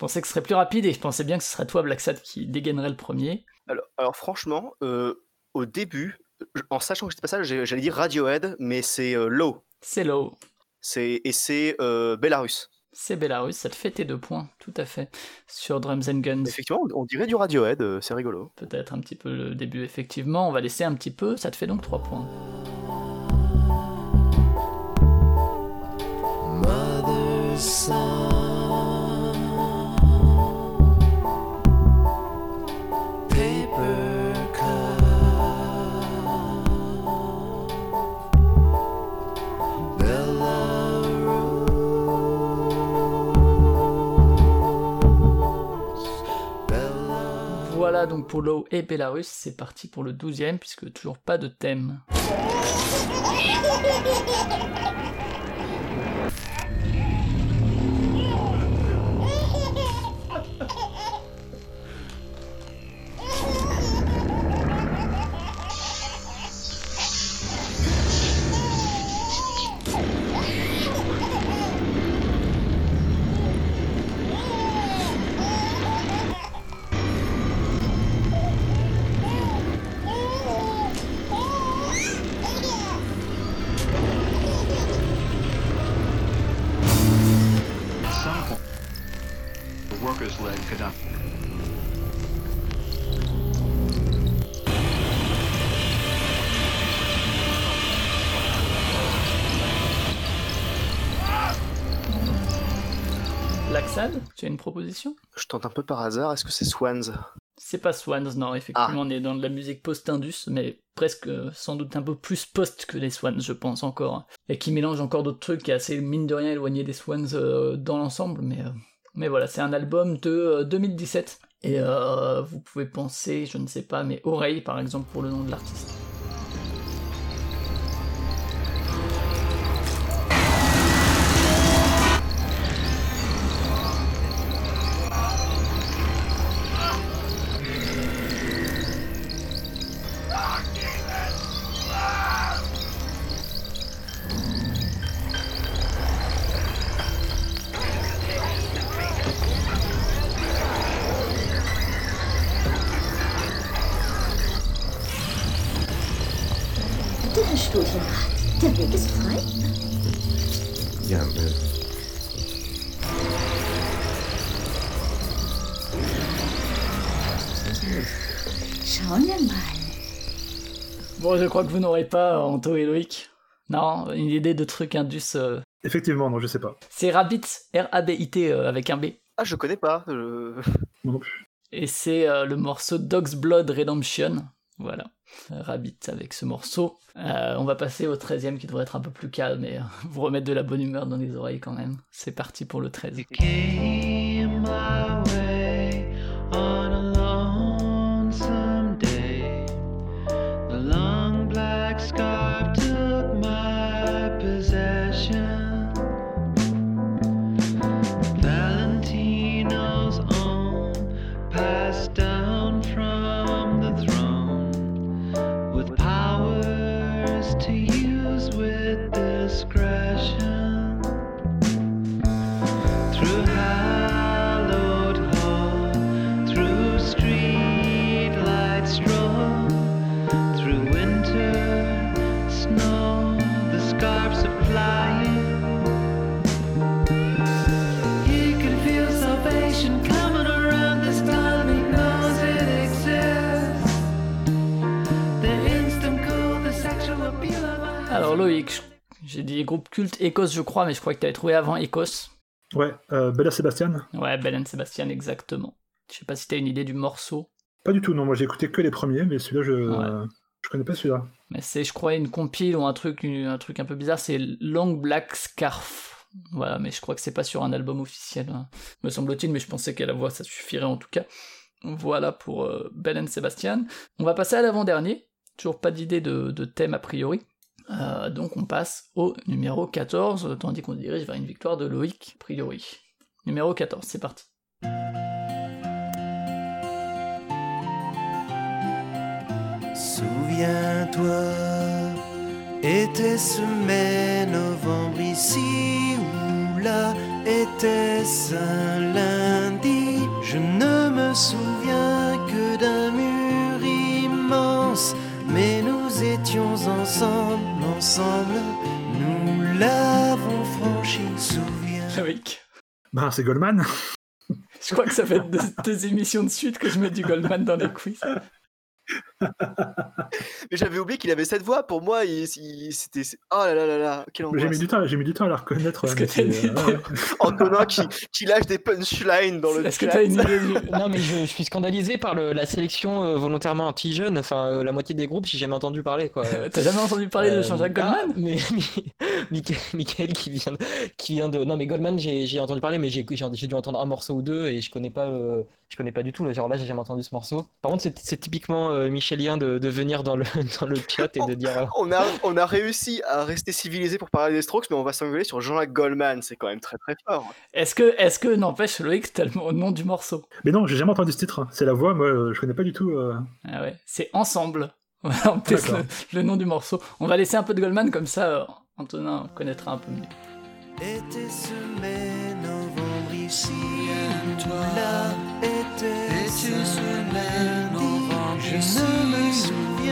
Pensais que ce serait plus rapide et je pensais bien que ce serait toi, Black Sad, qui dégainerait le premier. Alors, alors franchement, euh, au début, je- en sachant que j'étais pas ça, j'allais dire Radiohead, mais c'est euh, Low. C'est low. C'est et c'est euh, Belarus. C'est Belarus, ça te fait tes deux points, tout à fait. Sur Drums and Guns. Effectivement, on- on dirait du Radiohead, euh, c'est rigolo. Peut-être un petit peu le début, effectivement. On va laisser un petit peu, ça te fait donc trois points. Donc pour Low et Belarus, c'est parti pour le douzième, puisque toujours pas de thème. proposition Je tente un peu par hasard, est-ce que c'est Swans? C'est pas Swans, non, effectivement, on est dans de la musique post-indus, mais presque euh, sans doute un peu plus post que les Swans, je pense encore. Et qui mélange encore d'autres trucs, qui est assez, mine de rien, éloigné des Swans euh, dans l'ensemble, mais, euh, mais voilà, c'est un album de euh, 2017. Et vous pouvez penser, je ne sais pas, mais Oreille, par exemple, pour le nom de l'artiste. Dicke Studienrat. Der Weg ist frei. Ja, äh, Schauen wir mal. Bon, je crois que vous n'aurez pas, Anto et Loïc. Non, une idée de truc indus. euh, Effectivement, non, je sais pas. C'est Rabbit, R-A-B-I-T euh, avec un B. Ah, je connais pas. je- Moi non plus. Et c'est euh, le morceau Dog's Blood Redemption. Voilà. Euh, Rabbit avec ce morceau. Euh, on va passer au 13 qui devrait être un peu plus calme et euh, vous remettre de la bonne humeur dans les oreilles quand même. C'est parti pour le 13. J'ai dit groupe culte Écosse je crois, mais je crois que tu avais trouvé avant Écosse. Ouais, euh, Bella Sébastien Ouais, Belen Sebastian exactement. Je sais pas si t'as une idée du morceau. Pas du tout, non, moi j'ai écouté que les premiers, mais celui-là, je, Ouais. je connais pas celui-là. Mais c'est, je crois, une compile ou un truc, une- un truc un peu bizarre, c'est Long Black Scarf. Voilà, mais je crois que c'est pas sur un album officiel, hein, me semble-t-il, mais je pensais qu'à la voix ça suffirait en tout cas. Voilà pour euh, Belen Sebastian. On va passer à l'avant-dernier. Toujours pas d'idée de, de thème a priori. Euh, donc on passe au numéro 14, tandis qu'on dirige vers une victoire de Loïc, priori. Numéro 14, c'est parti. Souviens-toi, était-ce mai, novembre ici ou là Était-ce un lundi? Me souviens que d'un mur immense, mais nous étions ensemble, ensemble, nous l'avons franchi, souviens. Loïc. Bah, c'est Goldman. Je crois que ça fait deux, deux émissions de suite que je mets du Goldman dans les quiz. Mais j'avais oublié qu'il avait cette voix. Pour moi, il, il- c'était. Oh là là là là, quelle J'ai mis du temps, j'ai mis du temps à la reconnaître. Est-ce que t'as une c'est, idée euh. Antonin qui, qui lâche des punchlines dans le Est-ce que chat. t'as une idée du... Non, mais je, je suis scandalisé par le- la sélection euh, volontairement anti-jeune. Enfin, euh, la moitié des groupes, j'ai jamais entendu parler, quoi. T'as jamais entendu parler de Jean-Jacques Goldman? mais, Michael, qui vient de, qui vient de non mais Goldman j'ai entendu parler mais j'ai dû entendre un morceau ou deux et je connais pas euh, je connais pas du tout genre là j'ai jamais entendu ce morceau par contre c'est typiquement euh, michelien de, de venir dans le dans le chat et de dire euh, On a, on a réussi à rester civilisé pour parler des Strokes, mais on va s'engueuler sur Jean-Jacques Goldman. C'est quand même très très fort. Est-ce que, est-ce que, n'empêche, Loïc, t'as le nom du morceau? Mais non, j'ai jamais entendu ce titre. C'est la voix, moi, euh, je connais pas du tout. euh. Ah ouais, c'est Ensemble. Voilà, on teste le, le nom du morceau. On va laisser un peu de Goldman, comme ça, euh, Antonin connaîtra un peu mieux. Était ce mai, novembre ici, toi là,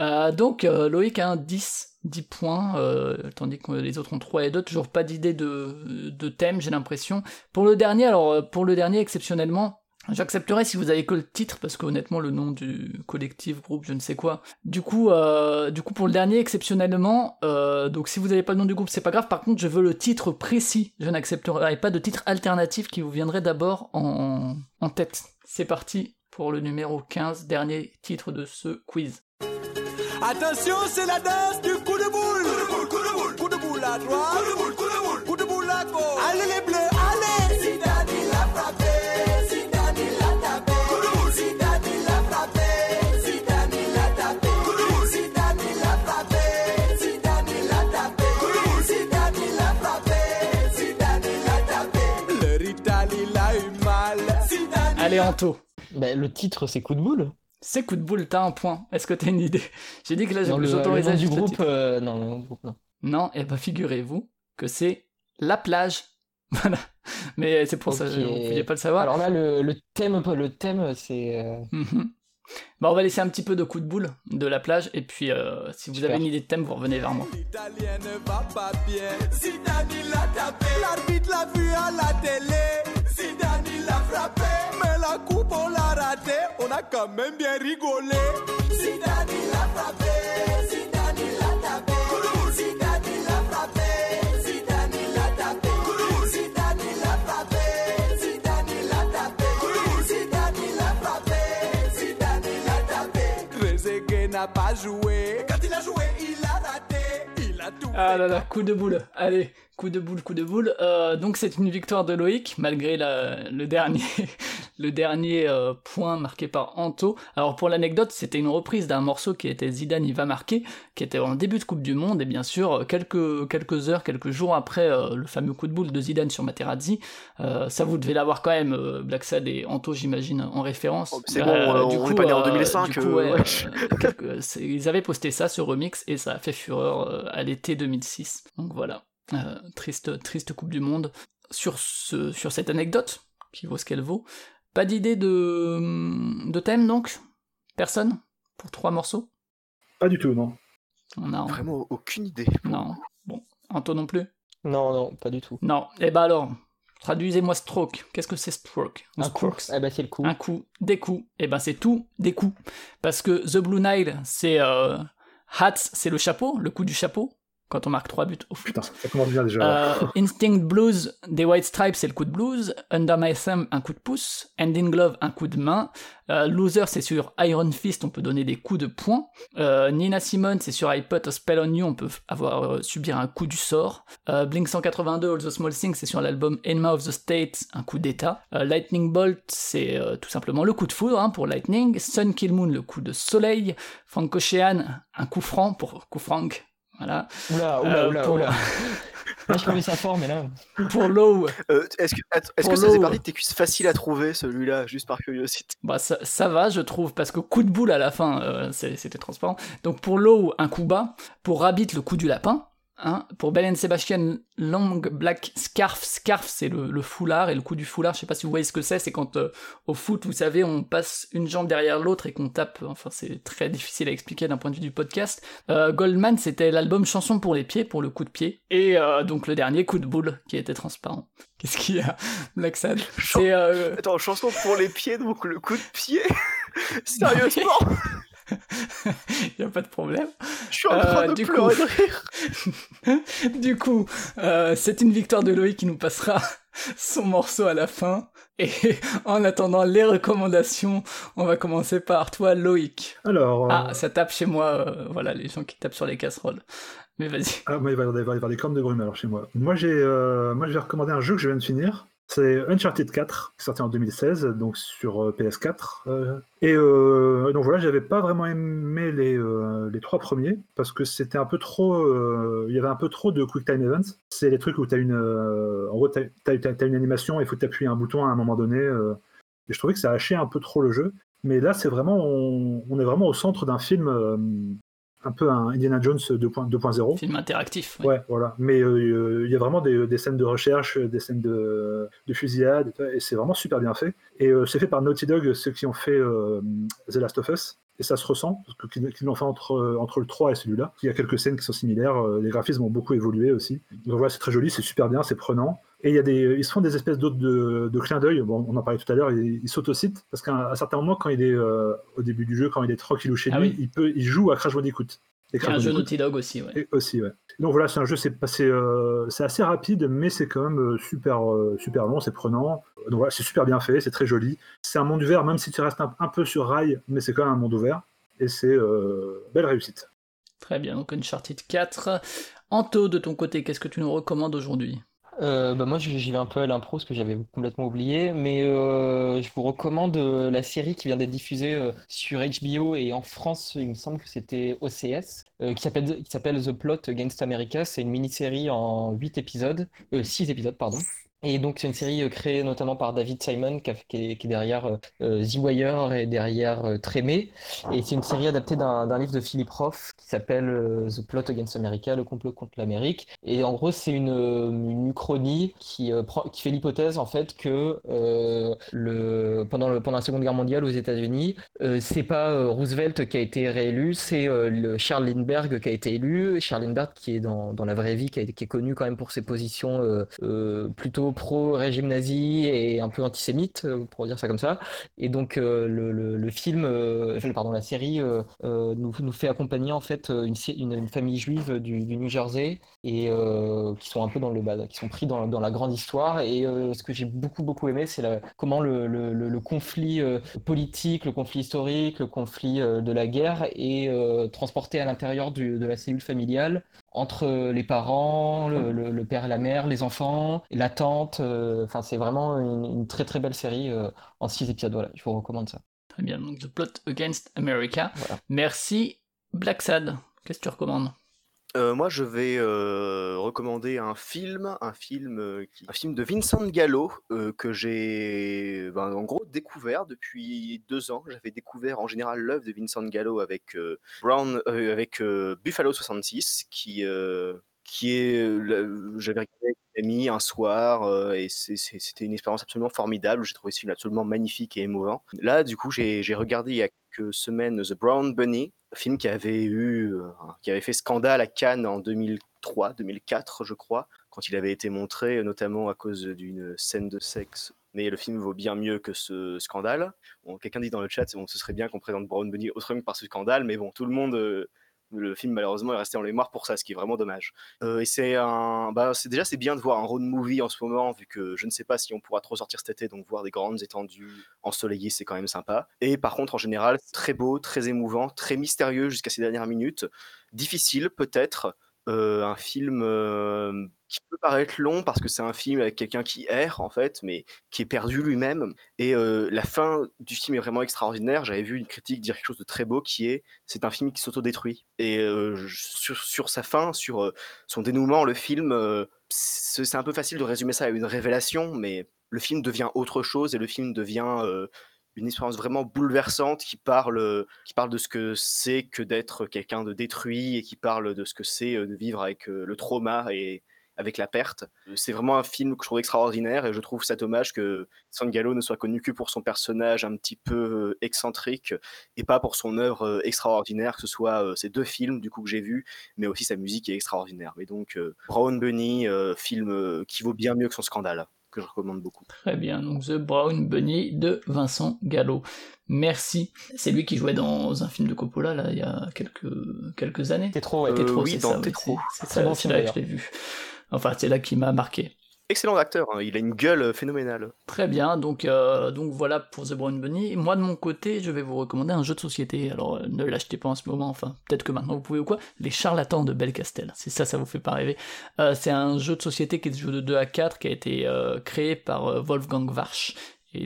Euh, donc, euh, Loïc a un 10, 10 points, euh, tandis que les autres ont 3 et 2. Toujours pas d'idée de, de thème, j'ai l'impression. Pour le dernier, alors, euh, pour le dernier, exceptionnellement. J'accepterai si vous avez que le titre, parce que honnêtement, le nom du collectif, groupe, je ne sais quoi. Du coup, euh, du coup pour le dernier, exceptionnellement, euh, donc si vous n'avez pas le nom du groupe, c'est pas grave. Par contre, je veux le titre précis. Je n'accepterai pas de titre alternatif qui vous viendrait d'abord en, en tête. C'est parti pour le numéro 15, dernier titre de ce quiz. Attention, c'est la danse du coup de boule. Coup de boule, coup de boule. Coup de boule à droite. Coup de boule, coup de boule. Coup de boule à gauche. Allez les bleus, allez. Zidane il a frappé. Zidane il a tapé. Coup de boule. Zidane il a frappé. Zidane il a tapé. Coup de boule. Zidane il a frappé. Zidane il a tapé. Coup de boule. Zidane il a frappé. Zidane il a tapé. Le rital il a eu mal. Zidane Allez, Anto. bah, le titre c'est coup de boule C'est coup de boule, t'as un point. Est-ce que t'as une idée J'ai dit que là, Non, le, le j'autorisais nom du groupe euh, non le nom du groupe non Non, et bah figurez-vous que c'est La Plage. Voilà. Mais c'est pour ça, vous pouviez pas le savoir. alors là le, le thème le thème c'est euh, Mhm. Bah, on va laisser un petit peu de coup de boule de la plage, et puis euh, si vous Super. avez une idée de thème, vous revenez vers moi. L'Italien ne va pas bien. Zidane il a tapé. L'arbitre l'a vu à la télé. L'a raté. On a quand même bien rigolé. Zidane il a frappé. Zidane il a tapé. Zidane il a frappé. Zidane il a tapé. Zidane il a frappé. Zidane il a tapé. Zidane il a frappé. Zidane il a tapé. Trezeguet n'a pas joué. Quand il a joué, il a raté. Il a tout Ah là là, coup de boule. Allez, coup de boule, coup de boule. Euh, donc c'est une victoire de Loïc, malgré la- le dernier, le dernier euh, point marqué par Anto. Alors pour l'anecdote, c'était une reprise d'un morceau qui était Zidane il va marquer, qui était en début de Coupe du Monde, et bien sûr, quelques, quelques heures, quelques jours après euh, le fameux coup de boule de Zidane sur Materazzi. Euh, ça, vous devez l'avoir quand même, euh, Black Sad et Anto, j'imagine, en référence. Oh, c'est bon, euh, du on coup, est pas né en euh, 2005, du coup, euh, ouais, euh, quelques- ils avaient posté ça, ce remix, et ça a fait fureur euh, à l'été 2006. Donc voilà, Euh, triste, triste Coupe du Monde. Sur, ce, sur cette anecdote, qui vaut ce qu'elle vaut, pas d'idée de, de thème donc? Personne? Pour trois morceaux? Pas du tout, non. Non. Vraiment aucune idée. Non. Bon, Anto non plus? Non non pas du tout Non. Eh ben alors, traduisez-moi stroke. Qu'est-ce que c'est stroke? Ou un coup eh ben c'est le coup Un coup, des coups. Et ben c'est tout des coups. Parce que The Blue Nile, c'est euh, hats, c'est le chapeau, le coup du chapeau. Quand on marque 3 buts au foot. Putain, ça commence bien déjà. Euh, Instinct Blues des White Stripes, c'est le coup de blues. Under My Thumb, un coup de pouce. Hand in Glove, un coup de main. Euh, Loser, c'est sur Iron Fist, on peut donner des coups de poing. Euh, Nina Simone, c'est sur I Put a Spell on You, on peut avoir subir un coup du sort. Blink 182, All the Small Things, c'est sur l'album Enema of the State, un coup d'état. Lightning Bolt, c'est tout simplement le coup de foudre hein, pour Lightning. Sun Kill Moon, le coup de soleil. Frank Ocean, un coup franc pour coup frank. Voilà. Oula, oula, Euh, oula, pour- oula. Là, je trouvais ça fort, mais là. pour Low, Euh, Est-ce que, Pour que ça faisait l'eau. partie de tes cuisses faciles à trouver, celui-là, juste par curiosité? Bah ça, ça va, je trouve, parce que coup de boule à la fin, euh, c'était transparent. Donc pour Low, un coup bas. Pour Rabbit, le coup du lapin. Hein. Pour Bell and Sebastian, Long Black Scarf. Scarf, c'est le, le foulard. Et le coup du foulard, je sais pas si vous voyez ce que c'est. C'est quand euh, au foot, vous savez, on passe une jambe derrière l'autre et qu'on tape. Enfin, c'est très difficile à expliquer d'un point de vue du podcast. Euh, Goldman, c'était l'album Chanson pour les pieds, pour le coup de pied. Et euh, donc le dernier, coup de boule, qui était transparent. Qu'est-ce qu'il y a, Black Sad Attends, chanson pour les pieds, donc le coup de pied? Sérieusement? y a pas de problème. Je suis en train Euh, de du pleurer coup- de rire du coup, euh, c'est une victoire de Loïc qui nous passera son morceau à la fin. Et en attendant les recommandations, on va commencer par toi, Loïc. Alors, euh, Ah, ça tape chez moi, euh, voilà, les gens qui tapent sur les casseroles. Mais vas-y. ah, moi, il va y avoir- il des cornes de brume alors chez moi. Moi, j'ai, euh, moi, je vais recommander un jeu que je viens de finir. C'est Uncharted 4, qui est sorti en 2016, donc sur euh, PS4. euh, et euh, donc voilà, j'avais pas vraiment aimé les, euh, les trois premiers, parce que c'était un peu trop. Il y avait un peu trop de Quick Time Events. C'est les trucs où tu as une. en gros, une animation, il faut t'appuyer un bouton à un moment donné. et je trouvais que ça hachait un peu trop le jeu. Mais là, c'est vraiment. On, on est vraiment au centre d'un film. Un peu un Indiana Jones 2.0. 2.0. Film interactif. Ouais, voilà. Mais euh, il y a vraiment des, des scènes de recherche, des scènes de, de fusillade, et c'est vraiment super bien fait. Et euh, c'est fait par Naughty Dog, ceux qui ont fait euh, The Last of Us. Et ça se ressent, parce que qu'ils l'ont fait entre, entre le 3 et celui-là. Il y a quelques scènes qui sont similaires, euh, les graphismes ont beaucoup évolué aussi. Donc voilà, c'est très joli, c'est super bien, c'est prenant. Et il y a des, ils se font des espèces d'autres de, de clins d'œil. Bon, on en parlait tout à l'heure, il, il s'autocite, parce qu'à un certain moment, quand il est euh, au début du jeu, quand il est tranquillou chez Ah lui, oui. il, peut, il joue à Crash Bandicoot. Et un jeu Naughty Dog aussi, ouais. et aussi, ouais. Donc voilà, c'est un jeu, c'est passé, euh, c'est assez rapide, mais c'est quand même euh, super, euh, super long, c'est prenant. Donc voilà, c'est super bien fait, c'est très joli. C'est un monde ouvert, même si tu restes un, un peu sur rail, mais c'est quand même un monde ouvert. Et c'est euh, belle réussite. Très bien, donc Uncharted 4. Anto, de ton côté, qu'est-ce que tu nous recommandes aujourd'hui? Euh, bah moi j'y vais un peu à l'impro parce que j'avais complètement oublié, mais euh, je vous recommande euh, la série qui vient d'être diffusée sur HBO et en France il me semble que c'était OCS, qui s'appelle qui s'appelle The Plot Against America. C'est une mini-série en 8 épisodes, euh, 6 épisodes pardon. Et donc c'est une série euh, créée notamment par David Simon qui, est, derrière euh, euh, The Wire et derrière euh, Trémé. Et c'est une série adaptée d'un livre de Philip Roth qui s'appelle euh, The Plot Against America, le complot contre l'Amérique. Et en gros c'est une, une uchronie qui, qui fait l'hypothèse en fait que le, pendant, pendant la Seconde Guerre mondiale aux États-Unis, c'est pas Roosevelt qui a été réélu, c'est le Charles Lindbergh qui a été élu. Charles Lindbergh qui est dans, dans la vraie vie, qui, qui est connu quand même pour ses positions euh, plutôt pro-régime nazi et un peu antisémite, euh, pour dire ça comme ça. Et donc euh, le, film, euh, pardon, la série nous, nous fait accompagner en fait une, famille juive du, New Jersey et qui sont un peu dans le bah, qui sont pris dans, dans la grande histoire. Et ce que j'ai beaucoup beaucoup aimé, c'est comment le, conflit politique, le conflit historique, le conflit de la guerre est transporté à l'intérieur de la cellule familiale entre les parents, le, le- le père et la mère, les enfants, la tante. euh, Enfin, c'est vraiment une, une très très belle série euh, en six épisodes. Voilà, je vous recommande ça. Très bien, donc The Plot Against America. Merci. Black Sad, qu'est-ce que tu recommandes? Euh, moi, je vais euh, recommander un film, un film, euh, un film de Vincent Gallo que j'ai, ben, en gros, découvert depuis deux ans. J'avais découvert en général l'œuvre de Vincent Gallo avec Brown, avec Buffalo 66, qui qui est, j'avais regardé avec une un soir et c'était une expérience absolument formidable. J'ai trouvé ce film absolument magnifique et émouvant. Là, du coup, j'ai regardé il y a quelques semaines The Brown Bunny, film qui avait eu, qui avait fait scandale à Cannes en 2003, 2004, je crois, quand il avait été montré, notamment à cause d'une scène de sexe. Mais le film vaut bien mieux que ce scandale. Quelqu'un dit dans le chat, bon, ce serait bien qu'on présente Brown Bunny autrement que par ce scandale, mais bon, tout le monde, Le film malheureusement est resté en mémoire pour ça, ce qui est vraiment dommage. Euh, et c'est un, bah, déjà c'est bien de voir un road movie en ce moment, vu que je ne sais pas si on pourra trop sortir cet été, donc voir des grandes étendues ensoleillées, c'est quand même sympa. Et par contre, en général, très beau, très émouvant, très mystérieux jusqu'à ces dernières minutes, difficile peut-être. Euh, un film euh, qui peut paraître long parce que c'est un film avec quelqu'un qui erre en fait, mais qui est perdu lui-même. Et euh, la fin du film est vraiment extraordinaire. J'avais vu une critique dire quelque chose de très beau qui est c'est un film qui s'autodétruit. Et sur, sa fin, sur son dénouement, le film, c'est un peu facile de résumer ça à une révélation, mais le film devient autre chose et le film devient une expérience vraiment bouleversante qui parle, qui parle de ce que c'est que d'être quelqu'un de détruit et qui parle de ce que c'est euh, de vivre avec euh, le trauma et avec la perte. Euh, C'est vraiment un film que je trouve extraordinaire et je trouve ça dommage que Sangalo ne soit connu que pour son personnage un petit peu excentrique et pas pour son œuvre extraordinaire, que ce soit ces deux films du coup que j'ai vus, mais aussi sa musique est extraordinaire. Mais donc Brown Bunny, film qui vaut bien mieux que son scandale, que je recommande beaucoup. Très bien, donc The Brown Bunny de Vincent Gallo. Merci. C'est lui qui jouait dans un film de Coppola, là, il y a quelques, quelques années. T'es trop, ouais. T'es trop, oui, c'est dans ça, trop. c'est- ça, bon c'est film, là que je l'ai vu. Enfin, c'est là qui m'a marqué. Excellent acteur, hein, il a une gueule euh, phénoménale. Très bien, donc, euh, donc voilà pour The Brown Bunny. Moi de mon côté, je vais vous recommander un jeu de société. Alors euh, ne l'achetez pas en ce moment, enfin peut-être que maintenant vous pouvez ou quoi. Les Charlatans de Belcastel. Si ça, ça vous fait pas rêver. C'est un jeu de société qui est de 2 à 4 qui a été créé par Wolfgang Warsch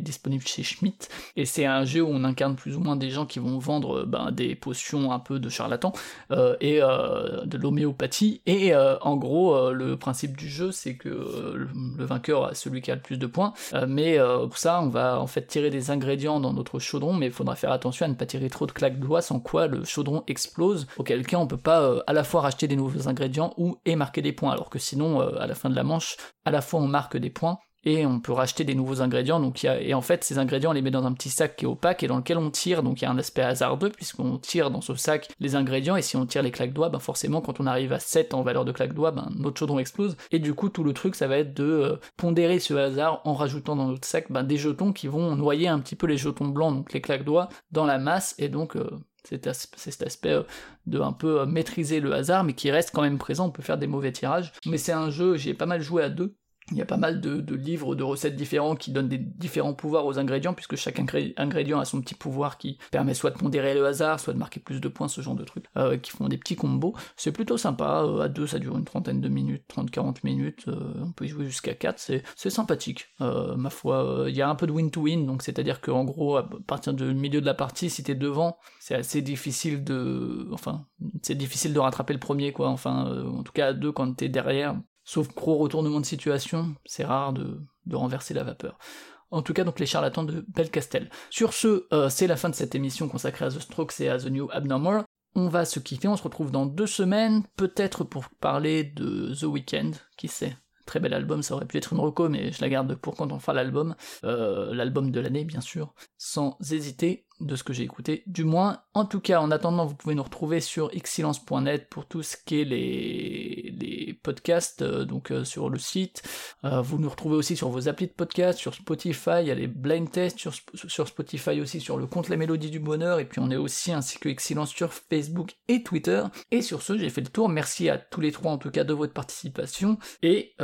disponible chez Schmidt et c'est un jeu où on incarne plus ou moins des gens qui vont vendre euh, ben, des potions un peu de charlatans euh, et euh, de l'homéopathie. Et euh, en gros le principe du jeu c'est que le, vainqueur a celui qui a le plus de points. Mais pour ça on va en fait tirer des ingrédients dans notre chaudron mais il faudra faire attention à ne pas tirer trop de claques de doigts sans quoi le chaudron explose auquel cas on peut pas à la fois racheter des nouveaux ingrédients ou et marquer des points. Alors que sinon à la fin de la manche à la fois on marque des points et on peut racheter des nouveaux ingrédients. Donc y a, et en fait, ces ingrédients, on les met dans un petit sac qui est opaque et dans lequel on tire. Donc il y a un aspect hasardeux puisqu'on tire dans ce sac les ingrédients et si on tire les claques doigts, ben forcément quand on arrive à 7 en valeur de claques doigts, ben notre chaudron explose. Et du coup, tout le truc, ça va être de euh, pondérer ce hasard en rajoutant dans notre sac ben, des jetons qui vont noyer un petit peu les jetons blancs, donc les claques doigts, dans la masse et donc euh, c'est cet aspect euh, de un peu maîtriser le hasard, mais qui reste quand même présent. On peut faire des mauvais tirages, mais c'est un jeu. J'ai pas mal joué à deux. Il y a pas mal de, livres de recettes différents qui donnent des différents pouvoirs aux ingrédients, puisque chaque ingré- ingrédient a son petit pouvoir qui permet soit de pondérer le hasard, soit de marquer plus de points, ce genre de trucs, euh, qui font des petits combos. C'est plutôt sympa, euh, à deux ça dure une trentaine de minutes, 30-40 minutes, euh, on peut jouer jusqu'à 4, c'est sympathique, euh, ma foi. Il y a un peu de win-to-win, donc c'est-à-dire qu'en gros, à partir du milieu de la partie, si t'es devant, c'est assez difficile de... Enfin, c'est difficile de rattraper le premier, quoi. Enfin, en tout cas à deux, quand t'es derrière, Sauf gros retournement de situation, c'est rare de, renverser la vapeur. En tout cas, donc les charlatans de Belcastel. Sur ce, euh, c'est la fin de cette émission consacrée à The Strokes et à The New Abnormal. On va se quitter, on se retrouve dans deux semaines, peut-être pour parler de The Weeknd, qui sait? Très bel album, ça aurait pu être une reco, mais je la garde pour quand on fera l'album. Euh, l'album de l'année, bien sûr, sans hésiter, de ce que j'ai écouté, du moins. En tout cas, en attendant, vous pouvez nous retrouver sur excellence.net pour tout ce qui est les, podcasts, euh, donc euh, sur le site. Euh, vous nous retrouvez aussi sur vos applis de podcast, sur Spotify, il y a les blind tests sur, Sp- sur Spotify aussi, sur le compte La Mélodie du Bonheur, et puis on est aussi ainsi que Excellence sur Facebook et Twitter. Et sur ce, j'ai fait le tour. Merci à tous les trois en tout cas de votre participation. Et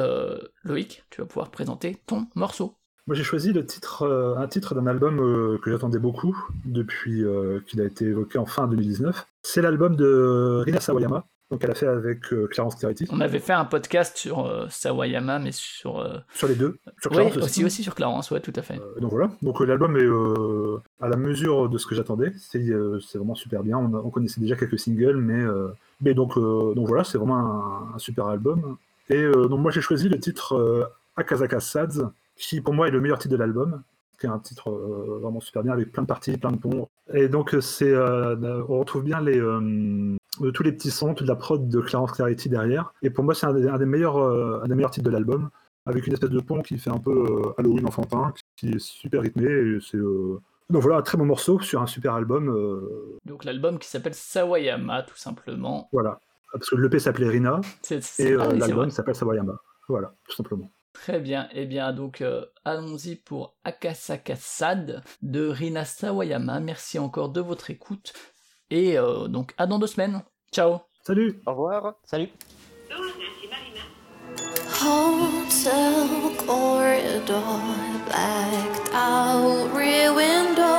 Loïc, tu vas pouvoir présenter ton morceau. Moi, j'ai choisi le titre, euh, un titre d'un album euh, que j'attendais beaucoup depuis euh, qu'il a été évoqué en fin 2019. C'est l'album de Rina Sawayama, donc elle a fait avec Clarence Clarity. On avait fait un podcast sur Sawayama, mais sur... Sur les deux. Sur oui, Clarence aussi, aussi sur Clarence, ouais, tout à fait. Donc voilà. Donc l'album est à la mesure de ce que j'attendais. C'est vraiment super bien. On, a- on connaissait déjà quelques singles, mais, mais donc, donc voilà, c'est vraiment un, un super album. Et donc moi j'ai choisi le titre Akazaka Sads, qui pour moi est le meilleur titre de l'album, qui est un titre euh, vraiment super bien avec plein de parties, plein de ponts. Et donc euh, c'est, euh, on retrouve bien les euh, tous les petits sons, toute la prod de Clarence Clarity derrière. Et pour moi c'est un, des- un des meilleurs, un des meilleurs titres de l'album avec une espèce de pont qui fait un peu Halloween enfantin, qui est super rythmé. et c'est, Donc voilà, un très bon morceau sur un super album. Donc l'album qui s'appelle Sawayama, tout simplement. Voilà. Parce que l'EP s'appelait Rina et ah l'album s'appelle Sawayama. Voilà, tout simplement. Très bien, eh bien donc euh, allons-y pour Akasaka Sad de Rina Sawayama. Merci encore de votre écoute et euh, donc à dans deux semaines. Ciao. Salut. Au revoir. Salut. Hotel corridor, blacked out rear window,